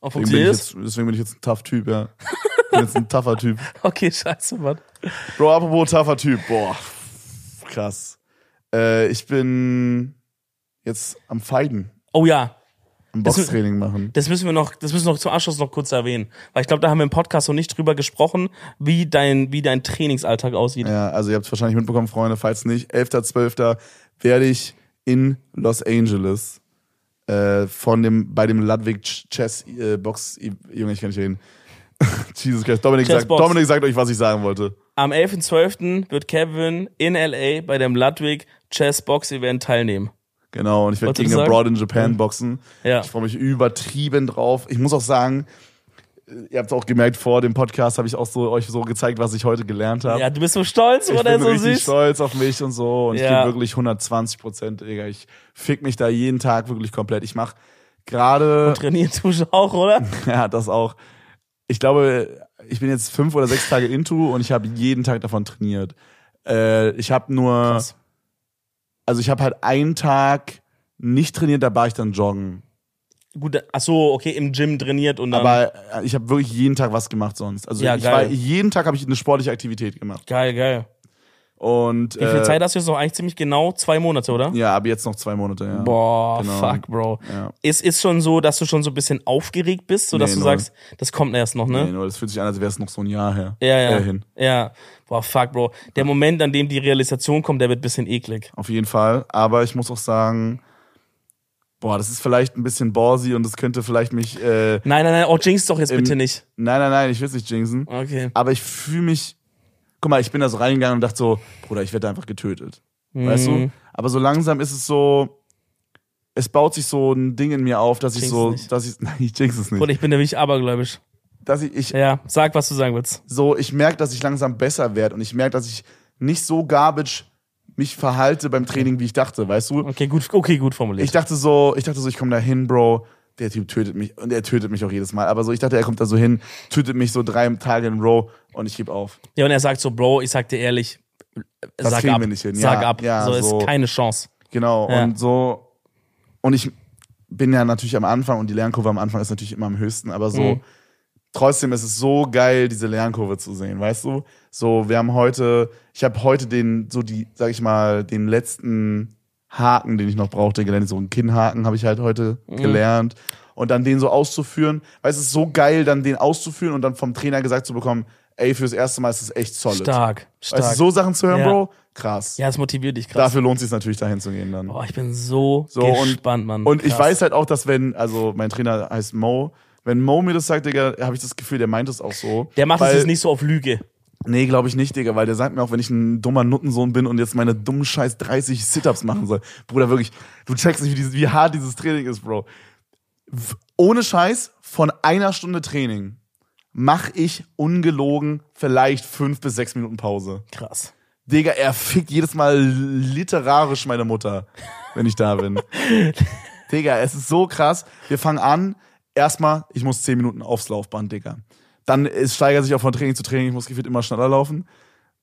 Und Deswegen bin, ich jetzt, deswegen bin ich jetzt ein tough Typ, ja. Ich bin jetzt ein tougher Typ. Okay, scheiße, Mann. Bro, apropos tougher Typ, boah, krass. Äh, ich bin jetzt am Fighten, Oh ja, Das- Boxtraining machen. das müssen wir noch, das müssen wir noch zum Abschluss noch kurz erwähnen. Weil ich glaube, da haben wir im Podcast noch nicht drüber gesprochen, wie dein, wie dein Trainingsalltag aussieht. Ja, also ihr habt es wahrscheinlich mitbekommen, Freunde, falls nicht, 11.12. werde ich in Los Angeles äh, von dem, bei dem Ludwig Ch- Chess äh, Box, Junge, ich kann nicht reden. Jesus Christ, Dominik sagt. Dominik sagt euch, was ich sagen wollte. Am 11.12. wird Kevin in LA bei dem Ludwig Chess Box Event teilnehmen. Genau, und ich werde gegen? Abroad in Japan boxen. Ja. Ich freue mich übertrieben drauf. Ich muss auch sagen, ihr habt es auch gemerkt, vor dem Podcast habe ich auch so euch so gezeigt, was ich heute gelernt habe. Ja, du bist so stolz, ich oder bin so richtig süß? stolz auf mich und so. Und ich Ja. gebe wirklich 120 Prozent, Digga. Ich fick mich da jeden Tag wirklich komplett. Ich mache gerade, Trainieren tust du auch, oder? ja, das auch. Ich glaube, ich bin jetzt fünf oder sechs Tage into und ich habe jeden Tag davon trainiert. Äh, ich habe nur, Krass. Also ich habe halt einen Tag nicht trainiert, da war ich dann joggen. Gut, ach so, okay, im Gym trainiert und dann. Aber äh, ich habe wirklich jeden Tag was gemacht sonst. Also Ja, ich geil. war, jeden Tag habe ich eine sportliche Aktivität gemacht. geil, geil. Und Wie viel äh, Zeit hast du jetzt noch? Eigentlich ziemlich genau zwei Monate, oder? Ja, aber jetzt noch zwei Monate, ja. Boah, Genau. fuck, Bro. Ja. Ist, ist schon so, dass du schon so ein bisschen aufgeregt bist, so dass Nee, du null. sagst, das kommt erst noch, ne? Nee, nur das fühlt sich an, als wäre es noch so ein Jahr her. Ja, ja. Äh. Ja. Boah, fuck, Bro. Der Moment, an dem die Realisation kommt, der wird ein bisschen eklig. Auf jeden Fall. Aber ich muss auch sagen, boah, das ist vielleicht ein bisschen ballsy und das könnte vielleicht mich. Äh, Nein, nein, nein, oh, jinx doch jetzt Im- bitte nicht. nein, nein, nein, ich will es nicht jinxen. Okay. Aber ich fühle mich. Guck mal, ich bin da so reingegangen und dachte so, Bruder, ich werde einfach getötet. Weißt Mhm. du? Aber so langsam ist es so. Es baut sich so ein Ding in mir auf, dass ich Jinx so, nicht. dass ich, nein, ich jinx es nicht. Bruder, ich bin wirklich abergläubisch. Dass ich, ich, Ja, sag, was du sagen willst. so, ich merke, dass ich langsam besser werde und ich merke, dass ich nicht so garbage mich verhalte beim Training, wie ich dachte, weißt du? Okay, gut, okay, gut formuliert. Ich dachte so, ich dachte so, ich komme da hin, Bro. Der Typ tötet mich und er tötet mich auch jedes Mal. Aber so, ich dachte, er kommt da so hin, tötet mich so drei Tage in Row und ich gebe auf. ja, und er sagt so, Bro, ich sag dir ehrlich, Das sag ab, wir nicht hin. sag Ja, ab, ja, so, so. ist keine Chance. Genau. Ja. Und so. Und ich bin ja natürlich am Anfang und die Lernkurve am Anfang ist natürlich immer am höchsten, aber so. Mhm. Trotzdem ist es so geil, diese Lernkurve zu sehen, weißt du? So, wir haben heute, ich habe heute den, so die, sag ich mal, den letzten Haken, den ich noch brauchte, gelernt. So einen Kinnhaken habe ich halt heute Mhm. gelernt. Und dann den so auszuführen, weil es ist so geil, dann den auszuführen und dann vom Trainer gesagt zu bekommen, ey, fürs erste Mal ist es echt solid. Stark, stark. Weißt du, so Sachen zu hören, Ja. Bro, krass. ja, es motiviert dich krass. Dafür lohnt es sich natürlich, dahin zu gehen dann. Boah, ich bin so, So, und- gespannt, Mann. Und ich Krass. weiß halt auch, dass wenn, also mein Trainer heißt Mo, wenn Mo mir das sagt, Digga, habe ich das Gefühl, der meint es auch so. Der macht es jetzt nicht so auf Lüge. Nee, glaube ich nicht, Digga, weil der sagt mir auch, wenn ich ein dummer Nuttensohn bin und jetzt meine dummen Scheiß 30 Sit-Ups machen soll. Bruder, wirklich, du checkst nicht, wie, dieses, wie hart dieses Training ist, Bro. Ohne Scheiß, von einer Stunde Training mach ich ungelogen vielleicht fünf bis sechs Minuten Pause. Krass. Digga, er fickt jedes Mal literarisch meine Mutter, wenn ich da bin. Digga, es ist so krass. Wir fangen an. Erstmal, ich muss zehn Minuten aufs Laufband, Digga. Dann es steigert sich auch von Training zu Training. Ich muss gefühlt immer schneller laufen.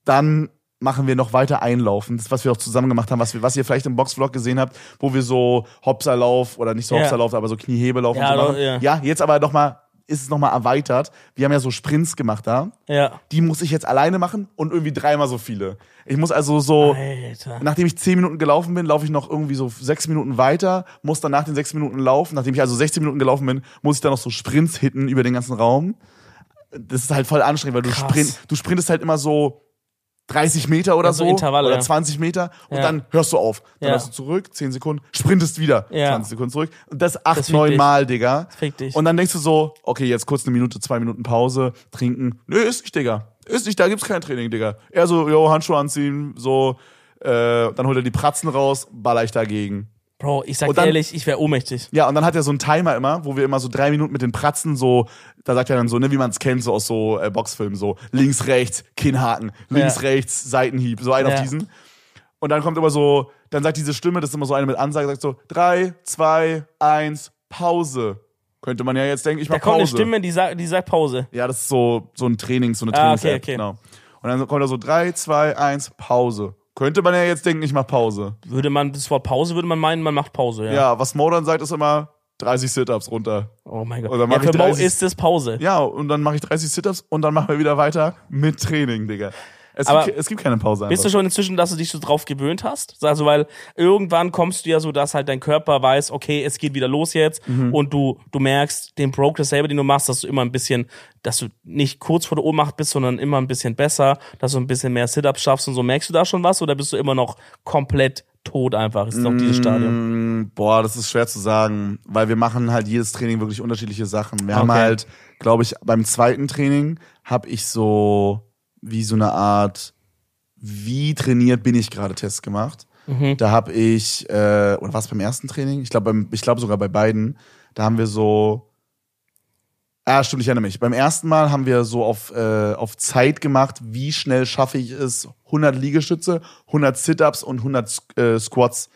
Dann machen wir noch weiter einlaufen. Das, was wir auch zusammen gemacht haben, was, wir, was ihr vielleicht im Boxvlog gesehen habt, wo wir so Hopserlauf oder nicht so Ja. Hopserlauf, aber so Kniehebelauf Ja, und so machen. ja. ja, jetzt aber noch mal, ist es noch mal erweitert. Wir haben ja so Sprints gemacht da Ja. die muss ich jetzt alleine machen und irgendwie dreimal so viele. Ich muss also so, Alter. nachdem ich zehn Minuten gelaufen bin, laufe ich noch irgendwie so sechs Minuten weiter, muss dann nach den sechs Minuten laufen. Nachdem ich also 16 Minuten gelaufen bin, muss ich dann noch so Sprints hitten über den ganzen Raum. Das ist halt voll anstrengend, weil du, Krass. sprint, du sprintest halt immer so 30 Meter oder Ja, so Intervalle, oder ja. 20 Meter und Ja. dann hörst du auf. Dann Ja. läufst du zurück, 10 Sekunden, sprintest wieder, Ja. 20 Sekunden zurück. Und das acht, Das fickt neun dich. Mal, Digga. Fick dich. Und dann denkst du so, okay, jetzt kurz eine Minute, zwei Minuten Pause, trinken. Nö, ist nicht, Digga. Ist nicht, da gibt's kein Training, Digga. Er so, jo, Handschuhe anziehen, so, äh, dann holt er die Pratzen raus, baller ich dagegen. Bro, ich sag dann- ehrlich, ich wäre ohnmächtig. Ja, und dann hat er so einen Timer immer, wo wir immer so drei Minuten mit den Pratzen so, da sagt er dann so, ne, wie man es kennt, so aus so äh, Boxfilmen, so links, rechts, Kinnhaken, links, Ja. rechts, Seitenhieb, so einen Ja. auf diesen. Und dann kommt immer so, dann sagt diese Stimme, das ist immer so eine mit Ansage, sagt so, drei, zwei, eins, Pause. Könnte man ja jetzt denken, ich mach Da kommt eine Pause. Stimme, die sagt, die sagt Pause. Ja, das ist so, so ein Training, so eine Ah, Trainings-App, okay, okay. genau. Und dann kommt da so drei, zwei, eins, Pause. Könnte man ja jetzt denken, ich mach Pause. Würde man, das Wort Pause würde man meinen, man macht Pause, ja. Ja, was Mo dann sagt, ist immer 30 Sit-Ups runter. Oh mein Gott. Und dann Ja, mach ich für Mo 30 ist es Pause. Ja, und dann mache ich 30 Sit-Ups und dann machen wir wieder weiter mit Training, Digga. Es, Aber gibt, es gibt keine Pause Bist du einfach. schon inzwischen, dass du dich so drauf gewöhnt hast? Also, weil irgendwann kommst du ja so, dass halt dein Körper weiß, okay, es geht wieder los jetzt Mhm. und du, du merkst den Progress selber, den du machst, dass du immer ein bisschen, dass du nicht kurz vor der Ohnmacht bist, sondern immer ein bisschen besser, dass du ein bisschen mehr Sit-Ups schaffst und so. Merkst du da schon was oder bist du immer noch komplett tot einfach? Ist noch dieses Stadium? Mm, Boah, das ist schwer zu sagen, weil wir machen halt jedes Training wirklich unterschiedliche Sachen. Wir haben Okay. halt, glaube ich, beim zweiten Training habe ich so wie so eine Art, wie trainiert bin ich gerade Test gemacht. Mhm. Da habe ich, äh, oder was beim ersten Training? Ich glaube, glaube sogar bei beiden. Da haben wir so, ah, stimmt, ich erinnere mich. Beim ersten Mal haben wir so auf, äh, auf Zeit gemacht, wie schnell schaffe ich es, 100 Liegestütze, 100 Sit-Ups und 100 äh, Squats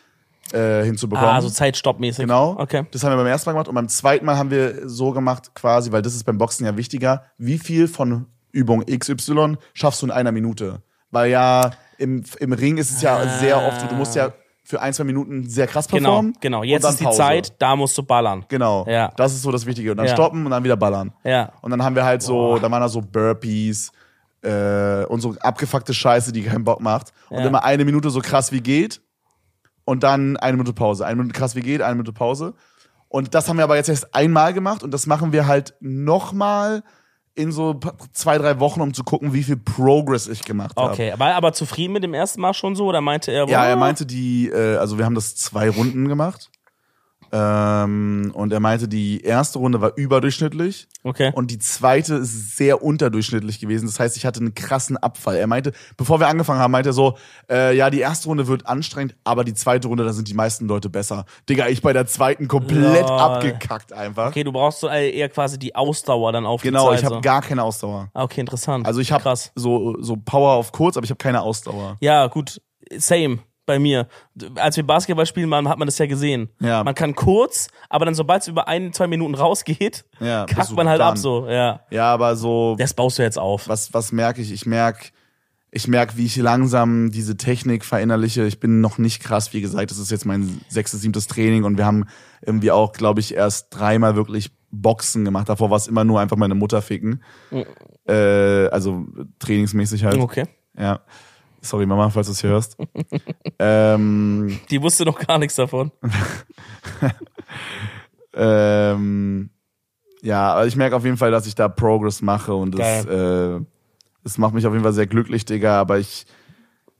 äh, hinzubekommen. Ah, so zeitstoppmäßig. Genau. Okay. Das haben wir beim ersten Mal gemacht und beim zweiten Mal haben wir so gemacht, quasi, weil das ist beim Boxen ja wichtiger, wie viel von Übung XY schaffst du in einer Minute? Weil ja im, im Ring ist es ja sehr oft, so, du musst ja für ein, zwei Minuten sehr krass Genau, performen. genau. und Jetzt ist die Pause. Zeit, da musst du ballern. Genau. Ja. Das ist so das Wichtige. Und dann Ja. stoppen und dann wieder ballern. Ja. Und dann haben wir halt so, da waren da so Burpees äh, und so abgefuckte Scheiße, die keinen Bock macht. Und Ja. immer eine Minute so krass wie geht und dann eine Minute Pause. Eine Minute krass wie geht, eine Minute Pause. Und das haben wir aber jetzt erst einmal gemacht und das machen wir halt nochmal in so zwei, drei Wochen, um zu gucken, wie viel Progress ich gemacht habe. Okay. War er aber zufrieden mit dem ersten Mal schon so oder meinte er, Ja, er meinte die, äh, also wir haben das zwei Runden gemacht. Ähm, und er meinte, die erste Runde war überdurchschnittlich Okay. und die zweite ist sehr unterdurchschnittlich gewesen. Das heißt, ich hatte einen krassen Abfall. Er meinte, bevor wir angefangen haben, meinte er so, äh, ja, die erste Runde wird anstrengend, aber die zweite Runde, da sind die meisten Leute besser. Digga, ich bei der zweiten komplett Lol. abgekackt einfach. Okay, du brauchst so äh, eher quasi die Ausdauer dann auf Genau, ich habe gar keine Ausdauer. Ah, Okay, interessant. Also ich habe so, so Power auf kurz, aber ich habe keine Ausdauer. Ja, gut. Same. Bei mir. Als wir Basketball spielen waren, hat man das ja gesehen. Ja. Man kann kurz, aber dann sobald es über ein, zwei Minuten rausgeht, Ja, kackt man halt ab done. so. Ja. Ja, aber so, Das baust du jetzt auf. was, was merke ich? Ich merke, ich merke, wie ich langsam diese Technik verinnerliche. Ich bin noch nicht krass, wie gesagt, das ist jetzt mein sechstes, siebtes Training und wir haben irgendwie auch, glaube ich, erst dreimal wirklich Boxen gemacht. Davor war es immer nur einfach meine Mutter ficken. Äh, also trainingsmäßig halt. Okay. Ja. Sorry, Mama, falls du es hier hörst. ähm, Die wusste noch gar nichts davon. ähm, ja, aber ich merke auf jeden Fall, dass ich da Progress mache und das, äh, das macht mich auf jeden Fall sehr glücklich, Digga, aber ich,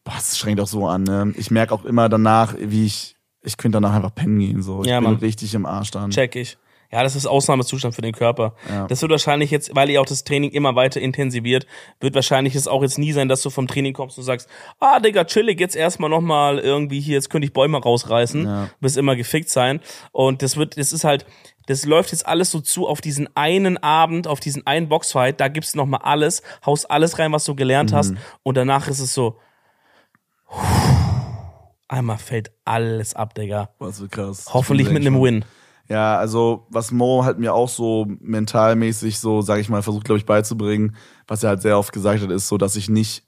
boah, es schränkt auch so an, ne? Ich merke auch immer danach, wie ich, ich könnte danach einfach pennen gehen, so. Ich Ja, bin Mann. richtig im Arsch dann. Check ich. Ja, das ist Ausnahmezustand für den Körper. Ja. Das wird wahrscheinlich jetzt, weil ihr auch das Training immer weiter intensiviert, wird wahrscheinlich es auch jetzt nie sein, dass du vom Training kommst und sagst, ah, Digga, chillig, jetzt erstmal nochmal irgendwie hier, jetzt könnte ich Bäume rausreißen, Ja. bis immer gefickt sein. Und das wird, das ist halt, das läuft jetzt alles so zu auf diesen einen Abend, auf diesen einen Boxfight, da gibst du nochmal alles, haust alles rein, was du gelernt hast, Mhm. und danach ist es so, einmal fällt alles ab, Digga. Was so krass. Hoffentlich mit einem. Win. Ja, also was Mo halt mir auch so mentalmäßig so, sag ich mal, versucht, glaube ich, beizubringen, was er halt sehr oft gesagt hat, ist so, dass ich nicht,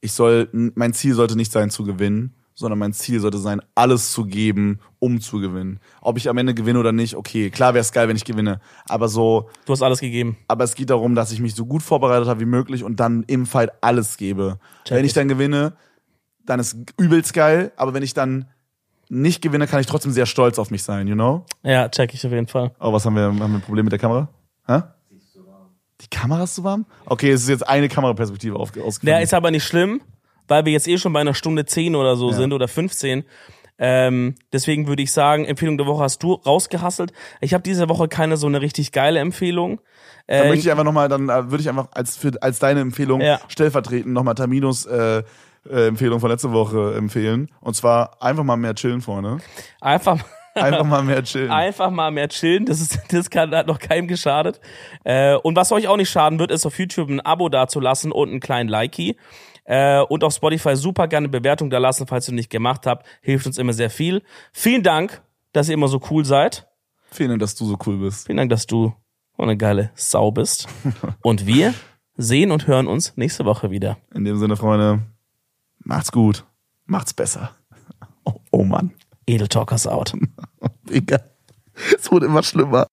ich soll, mein Ziel sollte nicht sein zu gewinnen, sondern mein Ziel sollte sein, alles zu geben, um zu gewinnen. Ob ich am Ende gewinne oder nicht, okay, klar wäre es geil, wenn ich gewinne, aber so, Du hast alles gegeben. aber es geht darum, dass ich mich so gut vorbereitet habe wie möglich und dann im Fight alles gebe. Check wenn ich. dann gewinne, dann ist übelst geil, aber wenn ich dann nicht gewinne, kann ich trotzdem sehr stolz auf mich sein, you know? Ja, check ich auf jeden Fall. Oh, was haben wir? Haben wir ein Problem mit der Kamera? Hä? Die Kamera ist zu warm? Okay, es ist jetzt eine Kameraperspektive auf, ausgefallen. Der ist aber nicht schlimm, weil wir jetzt eh schon bei einer Stunde 10 oder so Ja. sind oder 15. Ähm, deswegen würde ich sagen, Empfehlung der Woche hast du rausgehasselt. Ich habe diese Woche keine so eine richtig geile Empfehlung. dann Äh, möchte ich einfach nochmal, dann äh, würde ich einfach als, für, als deine Empfehlung Ja. stellvertretend nochmal Terminus äh, äh, Empfehlung von letzter Woche empfehlen. Und zwar einfach mal mehr chillen vorne. einfach, Einfach mal mehr chillen. einfach mal mehr chillen. Das ist, das kann, hat noch keinem geschadet. Äh, und was euch auch nicht schaden wird, ist auf YouTube ein Abo dazulassen und einen kleinen Likey. Äh, und auf Spotify super gerne Bewertung da lassen, falls ihr nicht gemacht habt. Hilft uns immer sehr viel. Vielen Dank, dass ihr immer so cool seid. Vielen Dank, dass du so cool bist. Vielen Dank, dass du so eine geile Sau bist. Und wir sehen und hören uns nächste Woche wieder. In dem Sinne, Freunde, macht's gut. Macht's besser. Oh, oh Mann. Edel Talkers out. Digga. Es wurde immer schlimmer.